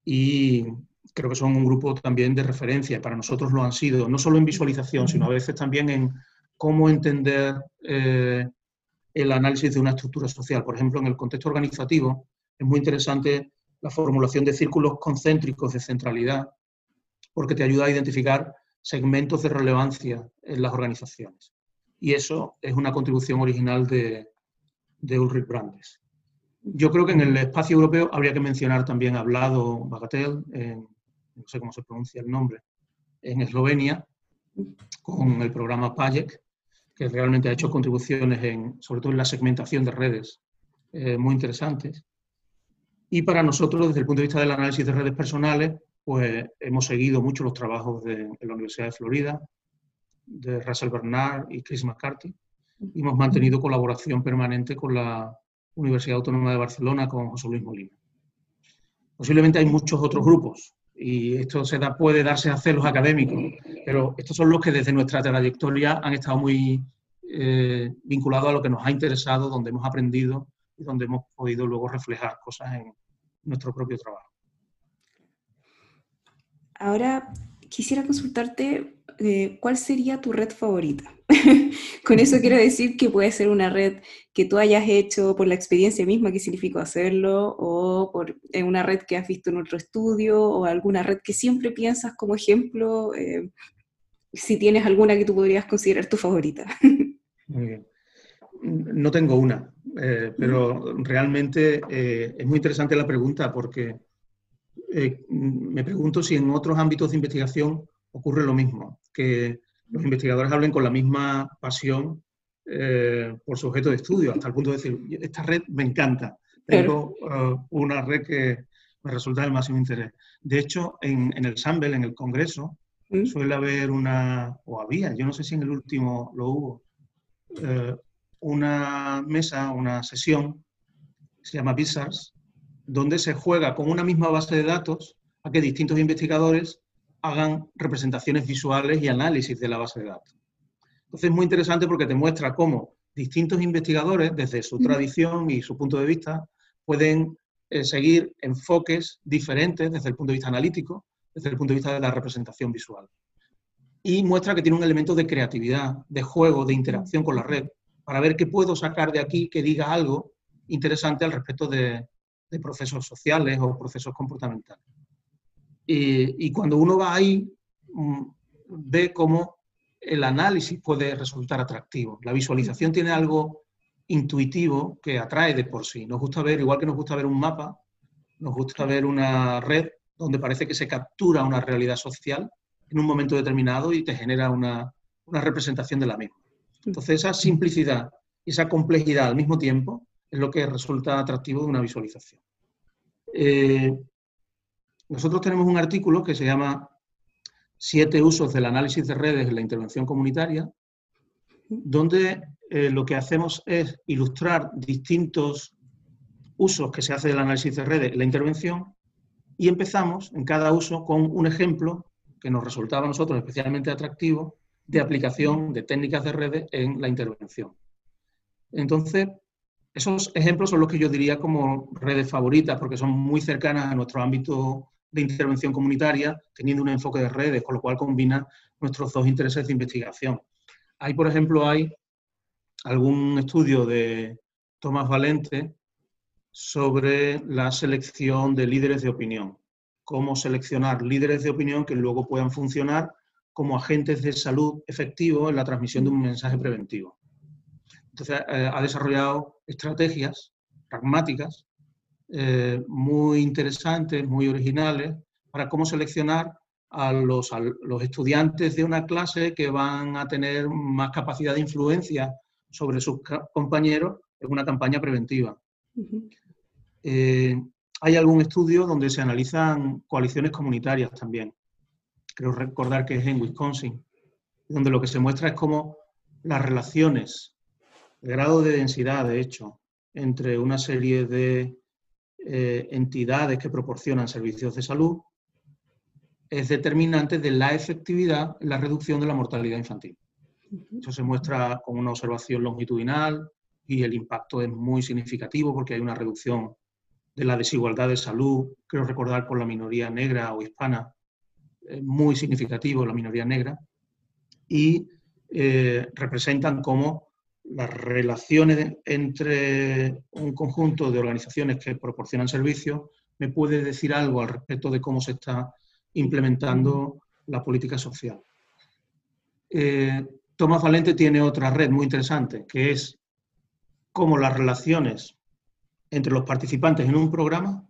Y creo que son un grupo también de referencia, para nosotros lo han sido, no solo en visualización, sino a veces también en cómo entender eh, el análisis de una estructura social. Por ejemplo, en el contexto organizativo es muy interesante la formulación de círculos concéntricos de centralidad, porque te ayuda a identificar segmentos de relevancia en las organizaciones y eso es una contribución original de, Ulrich Brandes. Yo creo que en el espacio europeo habría que mencionar también Hablado Bagatel, no sé cómo se pronuncia el nombre, en Eslovenia, con el programa PAJEC, que realmente ha hecho contribuciones, en, sobre todo en la segmentación de redes, eh, muy interesantes. Y para nosotros, desde el punto de vista del análisis de redes personales, pues hemos seguido mucho los trabajos de, de la Universidad de Florida, de Russell Bernard y Chris McCarthy. Y hemos mantenido colaboración permanente con la Universidad Autónoma de Barcelona, con José Luis Molina. Posiblemente hay muchos otros grupos y esto se da, puede darse a hacer los académicos, pero estos son los que desde nuestra trayectoria han estado muy eh, vinculados a lo que nos ha interesado, donde hemos aprendido y donde hemos podido luego reflejar cosas en nuestro propio trabajo. Ahora quisiera consultarte eh, ¿cuál sería tu red favorita? Con eso quiero decir que puede ser una red que tú hayas hecho por la experiencia misma que significó hacerlo, o por una red que has visto en otro estudio, o alguna red que siempre piensas como ejemplo, eh, si tienes alguna que tú podrías considerar tu favorita. Muy bien. No tengo una, eh, pero realmente es muy interesante la pregunta porque me pregunto si en otros ámbitos de investigación ocurre lo mismo, que los investigadores hablen con la misma pasión eh, por su objeto de estudio, hasta el punto de decir, esta red me encanta, tengo eh, una red que me resulta del máximo interés. De hecho, en, el Sambel, en el Congreso, ¿Mm? suele haber una, o había, yo no sé si en el último lo hubo, eh, una mesa, una sesión, se llama BISARS, donde se juega con una misma base de datos a que distintos investigadores hagan representaciones visuales y análisis de la base de datos. Entonces es muy interesante porque te muestra cómo distintos investigadores, desde su tradición y su punto de vista, pueden eh, seguir enfoques diferentes desde el punto de vista analítico, desde el punto de vista de la representación visual. Y muestra que tiene un elemento de creatividad, de juego, de interacción con la red, para ver qué puedo sacar de aquí que diga algo interesante al respecto de procesos sociales o procesos comportamentales. Y, cuando uno va ahí, mm, ve cómo el análisis puede resultar atractivo. La visualización tiene algo intuitivo que atrae de por sí. Nos gusta ver, igual que nos gusta ver un mapa, Nos gusta ver una red donde parece que se captura una realidad social en un momento determinado y te genera una, representación de la misma. Entonces, esa simplicidad y esa complejidad al mismo tiempo es lo que resulta atractivo de una visualización. Eh, nosotros tenemos un artículo que se llama Siete usos del análisis de redes en la intervención comunitaria, donde eh, lo que hacemos es ilustrar distintos usos que se hace del análisis de redes en la intervención y empezamos en cada uso con un ejemplo que nos resultaba a nosotros especialmente atractivo de aplicación de técnicas de redes en la intervención. Entonces, esos ejemplos son los que yo diría como redes favoritas, porque son muy cercanas a nuestro ámbito de intervención comunitaria, teniendo un enfoque de redes, con lo cual combina nuestros dos intereses de investigación. Ahí, por ejemplo, hay algún estudio de Tomás Valente sobre la selección de líderes de opinión cómo seleccionar líderes de opinión que luego puedan funcionar como agentes de salud efectivos en la transmisión de un mensaje preventivo. Entonces, eh, ha desarrollado estrategias pragmáticas eh, muy interesantes, muy originales, para cómo seleccionar a los, los, estudiantes de una clase que van a tener más capacidad de influencia sobre sus compañeros en una campaña preventiva. Hay algún estudio donde se analizan coaliciones comunitarias también. Creo recordar que es en Wisconsin, donde lo que se muestra es cómo las relaciones, el grado de densidad, de hecho, entre una serie de eh, entidades que proporcionan servicios de salud es determinante de la efectividad en la reducción de la mortalidad infantil. Eso se muestra con una observación longitudinal y el impacto es muy significativo porque hay una reducción de la desigualdad de salud, creo recordar por la minoría negra o hispana, muy significativo la minoría negra, y eh, representan cómo las relaciones entre un conjunto de organizaciones que proporcionan servicios me puede decir algo al respecto de cómo se está implementando la política social. Eh, Tomás Valente tiene otra red muy interesante, que es cómo las relaciones entre los participantes en un programa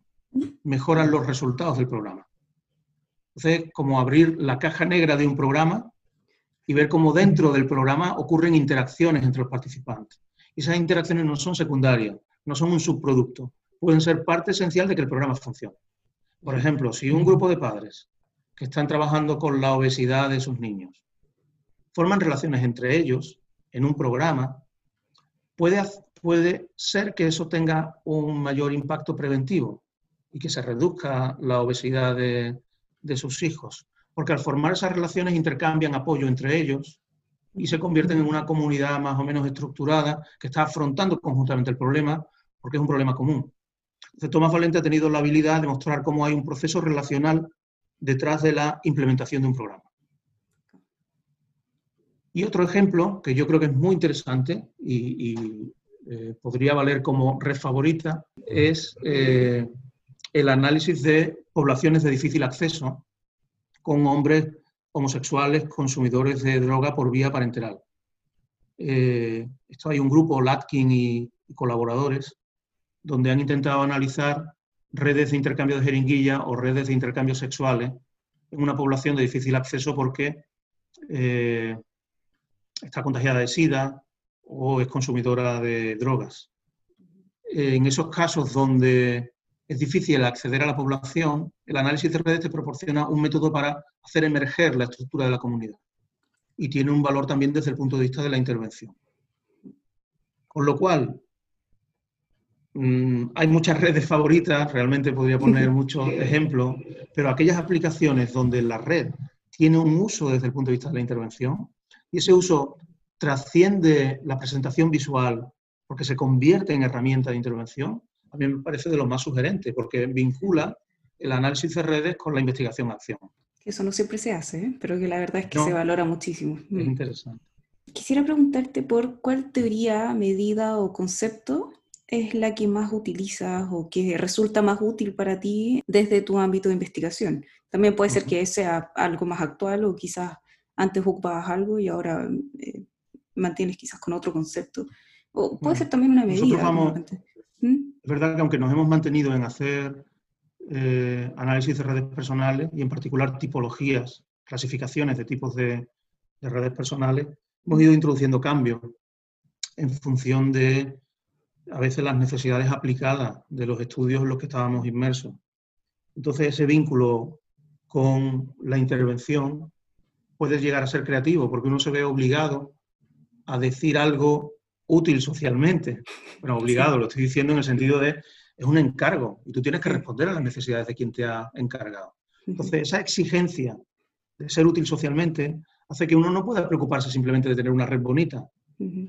mejoran los resultados del programa. Entonces, como abrir la caja negra de un programa y ver cómo dentro del programa ocurren interacciones entre los participantes. Y esas interacciones no son secundarias, no son un subproducto, pueden ser parte esencial de que el programa funcione. Por ejemplo, si un grupo de padres que están trabajando con la obesidad de sus niños forman relaciones entre ellos en un programa, puede, puede ser que eso tenga un mayor impacto preventivo y que se reduzca la obesidad de, sus hijos. Porque al formar esas relaciones intercambian apoyo entre ellos y se convierten en una comunidad más o menos estructurada que está afrontando conjuntamente el problema porque es un problema común. Entonces, Tomás Valente ha tenido la habilidad de mostrar cómo hay un proceso relacional detrás de la implementación de un programa. Y otro ejemplo que yo creo que es muy interesante y eh, podría valer como red favorita es eh, el análisis de poblaciones de difícil acceso con hombres homosexuales consumidores de droga por vía parenteral. Eh, hay un grupo, Latkin y, colaboradores, donde han intentado analizar redes de intercambio de jeringuilla o redes de intercambio sexuales en una población de difícil acceso porque está contagiada de SIDA, o es consumidora de drogas. En esos casos donde es difícil acceder a la población, el análisis de redes te proporciona un método para hacer emerger la estructura de la comunidad y tiene un valor también desde el punto de vista de la intervención. Con lo cual, mm, hay muchas redes favoritas, realmente podría poner muchos ejemplos, pero aquellas aplicaciones donde la red tiene un uso desde el punto de vista de la intervención y ese uso trasciende la presentación visual porque se convierte en herramienta de intervención, a mí me parece de lo más sugerente, porque vincula el análisis de redes con la investigación-acción. Eso no siempre se hace, ¿eh? pero que la verdad es que se valora muchísimo. Es mm. interesante. Quisiera preguntarte por cuál teoría, medida o concepto es la que más utilizas o que resulta más útil para ti desde tu ámbito de investigación. También puede ser que sea algo más actual o quizás antes ocupabas algo y ahora eh, mantienes quizás con otro concepto. O puede ser también una medida. ¿Mm? Es verdad que aunque nos hemos mantenido en hacer eh, análisis de redes personales y en particular tipologías, clasificaciones de tipos de, de redes personales, hemos ido introduciendo cambios en función de a veces las necesidades aplicadas de los estudios en los que estábamos inmersos. Entonces ese vínculo con la intervención puede llegar a ser creativo porque uno se ve obligado a decir algo útil socialmente. Bueno, obligado, lo estoy diciendo en el sentido de es un encargo y tú tienes que responder a las necesidades de quien te ha encargado. Entonces, esa exigencia de ser útil socialmente hace que uno no pueda preocuparse simplemente de tener una red bonita,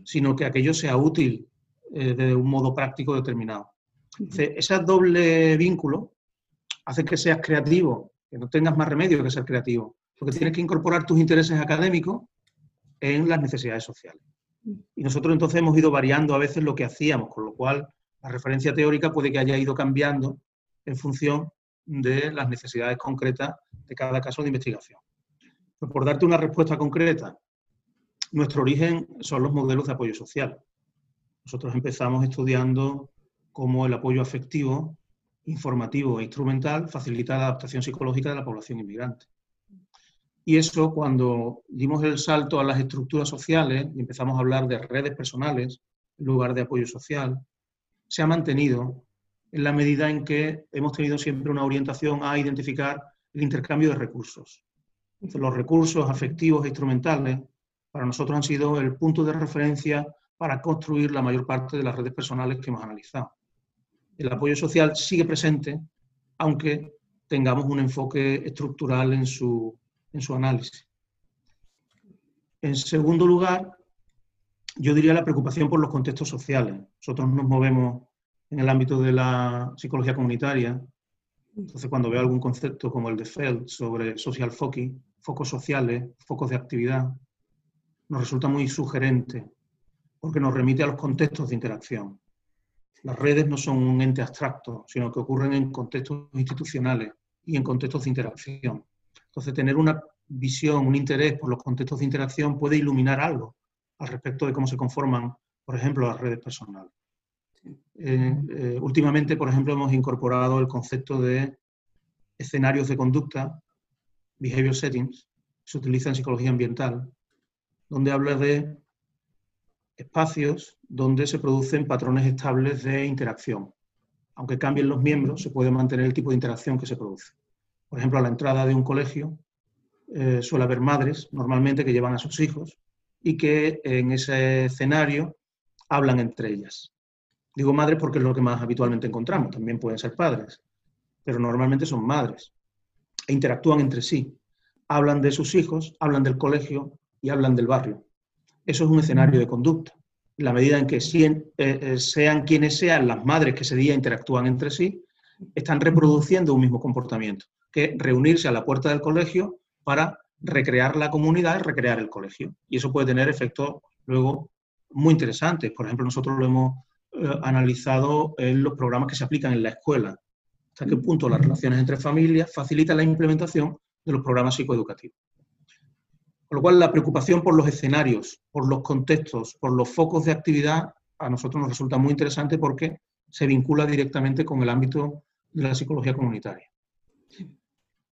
sino que aquello sea útil eh, de un modo práctico determinado. ese doble vínculo hace que seas creativo, que no tengas más remedio que ser creativo, porque tienes que incorporar tus intereses académicos en las necesidades sociales. Y nosotros entonces hemos ido variando a veces lo que hacíamos, con lo cual la referencia teórica puede que haya ido cambiando en función de las necesidades concretas de cada caso de investigación. Pues por darte una respuesta concreta, nuestro origen son los modelos de apoyo social. Nosotros empezamos estudiando cómo el apoyo afectivo, informativo e instrumental facilita la adaptación psicológica de la población inmigrante. Y eso, cuando dimos el salto a las estructuras sociales y empezamos a hablar de redes personales en lugar de apoyo social, se ha mantenido en la medida en que hemos tenido siempre una orientación a identificar el intercambio de recursos. los recursos afectivos e instrumentales para nosotros han sido el punto de referencia para construir la mayor parte de las redes personales que hemos analizado. El apoyo social sigue presente, aunque tengamos un enfoque estructural en su, en su análisis. En segundo lugar, yo diría la preocupación por los contextos sociales. Nosotros nos movemos en el ámbito de la psicología comunitaria. Entonces, cuando veo algún concepto como el de Feld sobre social focus, focos sociales, focos de actividad, nos resulta muy sugerente porque nos remite a los contextos de interacción. Las redes no son un ente abstracto, sino que ocurren en contextos institucionales y en contextos de interacción. Entonces, tener una visión, un interés por los contextos de interacción puede iluminar algo al respecto de cómo se conforman, por ejemplo, las redes personales. Eh, eh, últimamente, por ejemplo, hemos incorporado el concepto de escenarios de conducta, behavior settings, se utiliza en psicología ambiental, donde habla de espacios donde se producen patrones estables de interacción. Aunque cambien los miembros, se puede mantener el tipo de interacción que se produce. Por ejemplo, a la entrada de un colegio eh, suele haber madres, normalmente, que llevan a sus hijos y que en ese escenario hablan entre ellas. Digo madres porque es lo que más habitualmente encontramos, también pueden ser padres, pero normalmente son madres e interactúan entre sí. Hablan de sus hijos, hablan del colegio y hablan del barrio. Eso es un escenario de conducta. La medida en que eh, eh, sean quienes sean las madres que ese día interactúan entre sí, están reproduciendo un mismo comportamiento, que reunirse a la puerta del colegio para recrear la comunidad y recrear el colegio. Y eso puede tener efectos luego muy interesantes. Por ejemplo, nosotros lo hemos eh, analizado en los programas que se aplican en la escuela. Hasta qué punto las relaciones entre familias facilitan la implementación de los programas psicoeducativos. Con lo cual, la preocupación por los escenarios, por los contextos, por los focos de actividad, a nosotros nos resulta muy interesante porque se vincula directamente con el ámbito de la psicología comunitaria.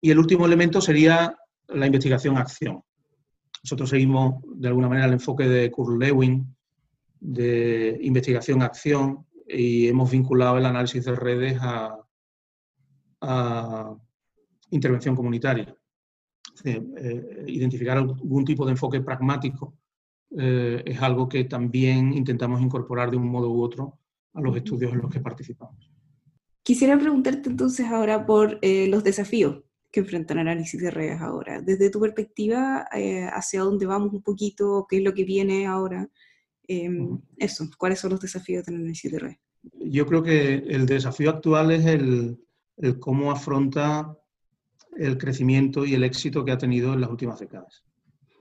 Y el último elemento sería la investigación-acción. Nosotros seguimos, de alguna manera, el enfoque de Kurt Lewin, de investigación-acción, y hemos vinculado el análisis de redes a, intervención comunitaria. Eh, identificar algún tipo de enfoque pragmático eh, es algo que también intentamos incorporar de un modo u otro a los estudios en los que participamos. Quisiera preguntarte entonces ahora por eh, los desafíos que enfrentan análisis de redes ahora. Desde tu perspectiva, ¿hacia dónde vamos un poquito? ¿Qué es lo que viene ahora? Em, eso, ¿cuáles son los desafíos del análisis de redes? Yo creo que el desafío actual es el, el cómo afronta el crecimiento y el éxito que ha tenido en las últimas décadas.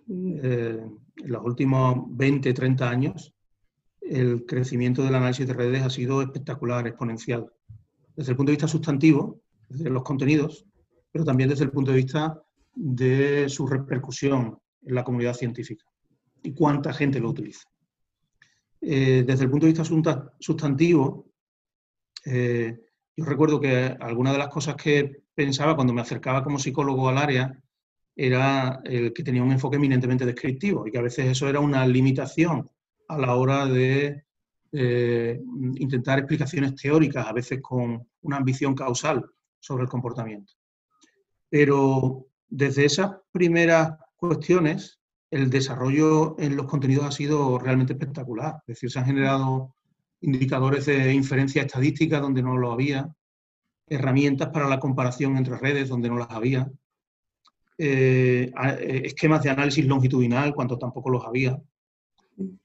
Mm. Eh, en los últimos 20, 30 años, el crecimiento del análisis de redes ha sido espectacular, exponencial, desde el punto de vista sustantivo, desde los contenidos, pero también desde el punto de vista de su repercusión en la comunidad científica y cuánta gente lo utiliza. Eh, desde el punto de vista sustantivo, eh, Yo recuerdo que alguna de las cosas que pensaba cuando me acercaba como psicólogo al área era el que tenía un enfoque eminentemente descriptivo y que a veces eso era una limitación a la hora de eh, intentar explicaciones teóricas, a veces con una ambición causal sobre el comportamiento. Pero desde esas primeras cuestiones, el desarrollo en los contenidos ha sido realmente espectacular. Es decir, se han generado indicadores de inferencia estadística donde no lo había, herramientas para la comparación entre redes donde no las había, eh, eh, esquemas de análisis longitudinal cuando tampoco los había.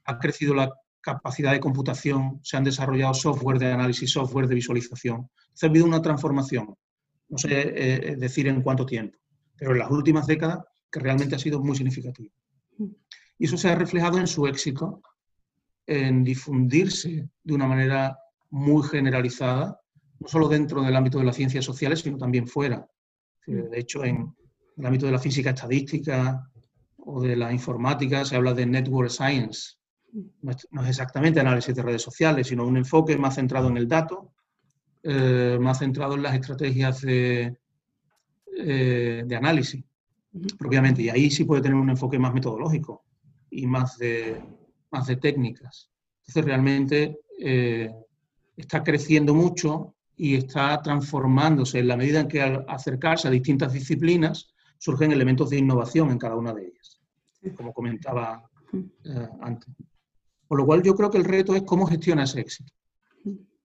Ha crecido la capacidad de computación, se han desarrollado software de análisis, software de visualización. ha habido una transformación, no sé eh, decir en cuánto tiempo, pero en las últimas décadas que realmente ha sido muy significativo. Y eso se ha reflejado en su éxito, en difundirse de una manera muy generalizada, no solo dentro del ámbito de las ciencias sociales, sino también fuera. De hecho, en el ámbito de la física estadística o de la informática se habla de network science. No es exactamente análisis de redes sociales, sino un enfoque más centrado en el dato, eh, más centrado en las estrategias de, eh, de análisis, propiamente. Y ahí sí puede tener un enfoque más metodológico y más de, más de técnicas. Entonces, realmente eh, está creciendo mucho y está transformándose en la medida en que al acercarse a distintas disciplinas surgen elementos de innovación en cada una de ellas, como comentaba antes. Por lo cual yo creo que el reto es cómo gestiona ese éxito,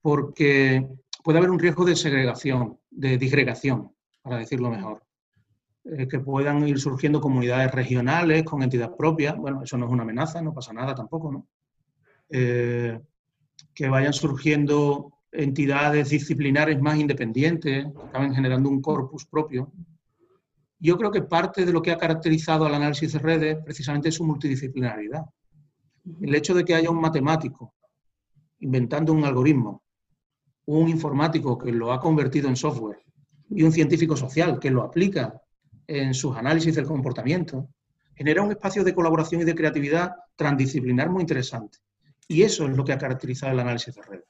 porque puede haber un riesgo de segregación, de disgregación, para decirlo mejor. Eh, que puedan ir surgiendo comunidades regionales con entidad propia. Bueno, eso no es una amenaza, no pasa nada tampoco, ¿no? Eh, que vayan surgiendo entidades disciplinares más independientes, que acaben generando un corpus propio. Yo creo que parte de lo que ha caracterizado al análisis de redes precisamente es su multidisciplinaridad. El hecho de que haya un matemático inventando un algoritmo, un informático que lo ha convertido en software y un científico social que lo aplica en sus análisis del comportamiento, genera un espacio de colaboración y de creatividad transdisciplinar muy interesante. Y eso es lo que ha caracterizado el análisis de red.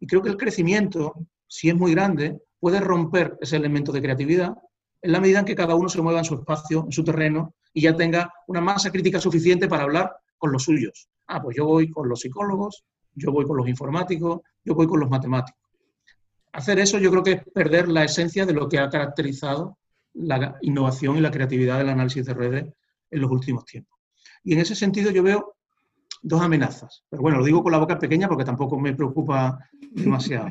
Y creo que el crecimiento, si es muy grande, puede romper ese elemento de creatividad en la medida en que cada uno se mueva en su espacio, en su terreno, y ya tenga una masa crítica suficiente para hablar con los suyos. Ah, pues yo voy con los psicólogos, yo voy con los informáticos, yo voy con los matemáticos. Hacer eso yo creo que es perder la esencia de lo que ha caracterizado la innovación y la creatividad del análisis de redes en los últimos tiempos. Y en ese sentido yo veo dos amenazas. Pero bueno, lo digo con la boca pequeña porque tampoco me preocupa demasiado.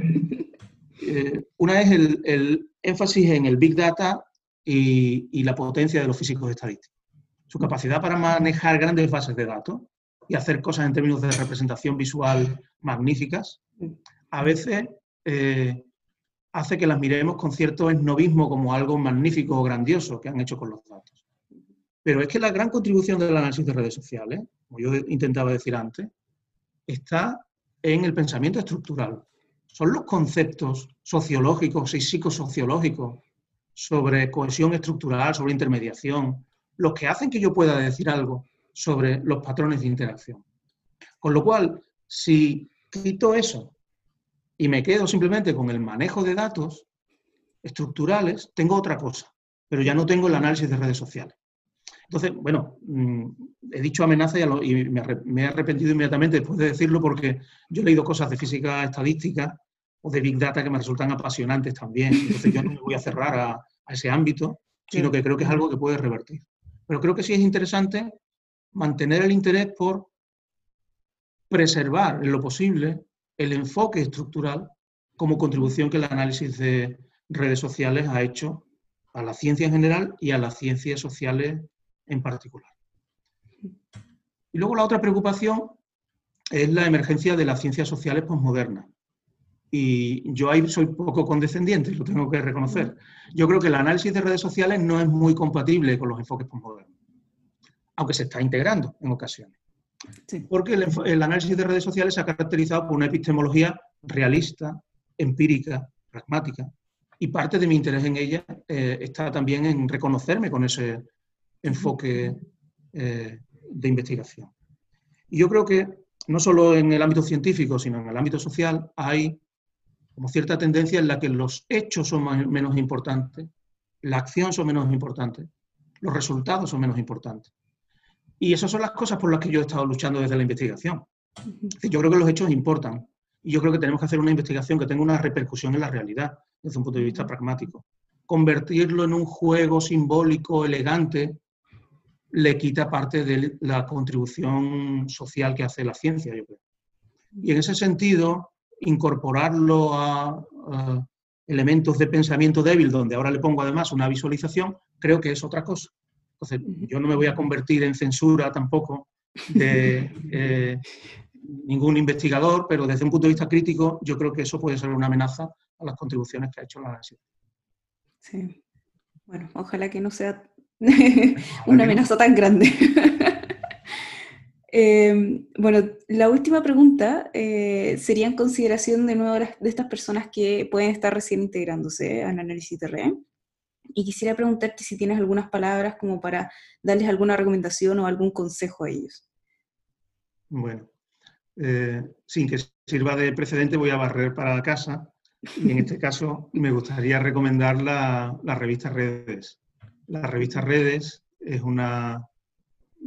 Eh, una es el, énfasis en el Big Data y, la potencia de los físicos estadísticos. Su capacidad para manejar grandes bases de datos y hacer cosas en términos de representación visual magníficas, a veces eh, hace que las miremos con cierto esnovismo como algo magnífico o grandioso que han hecho con los datos. Pero es que la gran contribución del análisis de redes sociales, como yo intentaba decir antes, está en el pensamiento estructural. Son los conceptos sociológicos y psicosociológicos sobre cohesión estructural, sobre intermediación, los que hacen que yo pueda decir algo sobre los patrones de interacción. Con lo cual, si quito eso y me quedo simplemente con el manejo de datos estructurales, tengo otra cosa, pero ya no tengo el análisis de redes sociales. Entonces, bueno, mm, he dicho amenaza y, me, he arrepentido inmediatamente después de decirlo porque yo he leído cosas de física estadística o de Big Data que me resultan apasionantes también. Entonces yo no me voy a cerrar a, a ese ámbito, sino que creo que es algo que puede revertir. Pero creo que sí es interesante mantener el interés por preservar en lo posible el enfoque estructural como contribución que el análisis de redes sociales ha hecho a la ciencia en general y a las ciencias sociales en particular. Y luego la otra preocupación es la emergencia de las ciencias sociales posmodernas. Y yo ahí soy poco condescendiente, lo tengo que reconocer. Yo creo que el análisis de redes sociales no es muy compatible con los enfoques posmodernos, aunque se está integrando en ocasiones. Porque el, análisis de redes sociales se ha caracterizado por una epistemología realista, empírica, pragmática, y parte de mi interés en ella eh, está también en reconocerme con ese enfoque eh, de investigación. Y yo creo que no solo en el ámbito científico, sino en el ámbito social hay como cierta tendencia en la que los hechos son menos importantes, la acción son menos importantes, los resultados son menos importantes. Y esas son las cosas por las que yo he estado luchando desde la investigación. Yo creo que los hechos importan y yo creo que tenemos que hacer una investigación que tenga una repercusión en la realidad desde un punto de vista pragmático. Convertirlo en un juego simbólico elegante le quita parte de la contribución social que hace la ciencia, yo creo. Y en ese sentido, incorporarlo a, elementos de pensamiento débil, donde ahora le pongo además una visualización, creo que es otra cosa. Entonces, yo no me voy a convertir en censura tampoco de eh, ningún investigador, pero desde un punto de vista crítico, yo creo que eso puede ser una amenaza a las contribuciones que ha hecho la análisis. Sí. Bueno, ojalá que no sea una amenaza tan grande. Em, bueno, la última pregunta eh, sería en consideración de nuevo de estas personas que pueden estar recién integrándose al análisis de red. Y quisiera preguntarte si tienes algunas palabras como para darles alguna recomendación o algún consejo a ellos. Bueno, eh, sin que sirva de precedente, voy a barrer para la casa. Y en este caso me gustaría recomendar la, la revista Redes. La revista Redes es una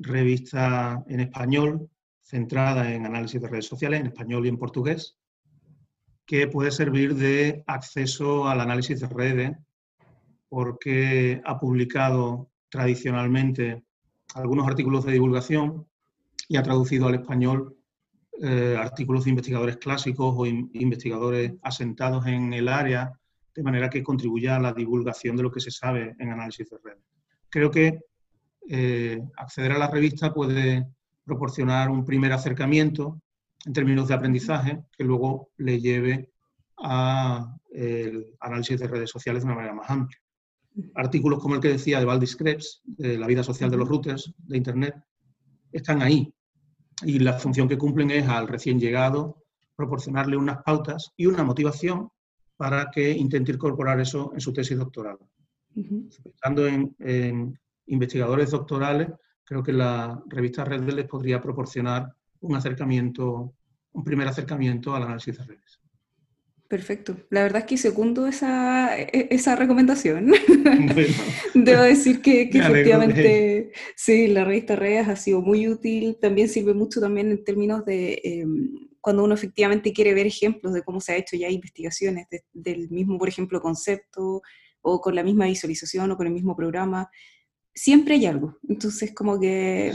revista en español centrada en análisis de redes sociales, en español y en portugués, que puede servir de acceso al análisis de redes porque ha publicado tradicionalmente algunos artículos de divulgación y ha traducido al español eh, artículos de investigadores clásicos o investigadores asentados en el área, de manera que contribuya a la divulgación de lo que se sabe en análisis de redes. Creo que eh, acceder a la revista puede proporcionar un primer acercamiento en términos de aprendizaje que luego le lleve al análisis de redes sociales de una manera más amplia. Artículos como el que decía de Valdis Krebs, de la vida social de los routers de Internet, están ahí. Y la función que cumplen es al recién llegado proporcionarle unas pautas y una motivación para que intente incorporar eso en su tesis doctoral. Pensando en investigadores doctorales, creo que la revista Redes les podría proporcionar un acercamiento, un primer acercamiento al análisis de redes. Perfecto. La verdad es que segundo esa, e, esa recomendación. Debo decir que, efectivamente, sí, la revista Redes ha sido muy útil. También sirve mucho también en términos de em, cuando uno efectivamente quiere ver ejemplos de cómo se ha hecho ya investigaciones del mismo, por ejemplo, concepto o con la misma visualización o con el mismo programa siempre hay algo. Entonces, como que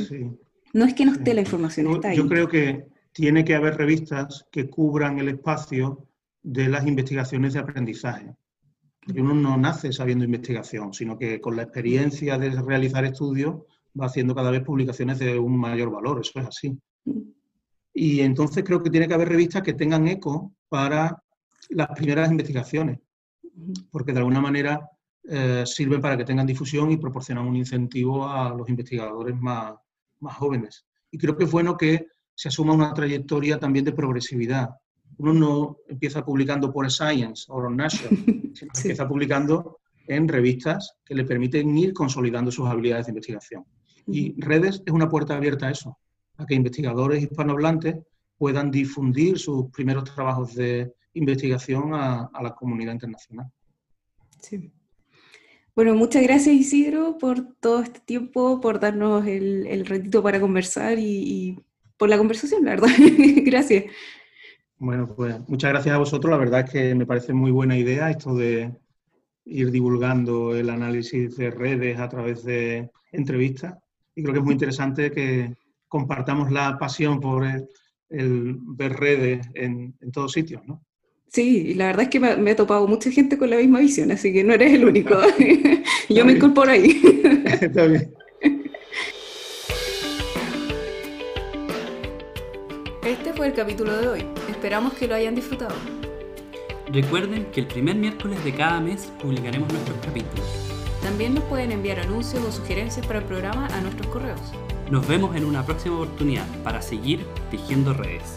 no es que no esté la información, está ahí. Yo creo que tiene que haber revistas que cubran el espacio de las investigaciones de aprendizaje. Uno no nace sabiendo investigación, sino que con la experiencia de realizar estudios va haciendo cada vez publicaciones de un mayor valor, eso es así. Y entonces creo que tiene que haber revistas que tengan eco para las primeras investigaciones, porque de alguna manera eh, sirven para que tengan difusión y proporcionan un incentivo a los investigadores más, más jóvenes. Y creo que es bueno que se asuma una trayectoria también de progresividad. Uno no empieza publicando por Science o Nature, sino empieza publicando en revistas que le permiten ir consolidando sus habilidades de investigación. Y redes es una puerta abierta a eso, a que investigadores hispanohablantes puedan difundir sus primeros trabajos de investigación a, a la comunidad internacional. Sí. Bueno, muchas gracias Isidro por todo este tiempo, por darnos el, el ratito para conversar y, por la conversación, la verdad. gracias. Bueno, pues muchas gracias a vosotros. La verdad es que me parece muy buena idea esto de ir divulgando el análisis de redes a través de entrevistas. Y creo que es muy interesante que compartamos la pasión por el, ver redes en, en todos sitios, ¿no? Sí, la verdad es que me, he topado mucha gente con la misma visión, así que no eres el único. Yo me incorporo ahí. Está bien. Este fue el capítulo de hoy. Esperamos que lo hayan disfrutado. Recuerden que el primer miércoles de cada mes publicaremos nuestros capítulos. También nos pueden enviar anuncios o sugerencias para el programa a nuestros correos. Nos vemos en una próxima oportunidad para seguir tejiendo redes.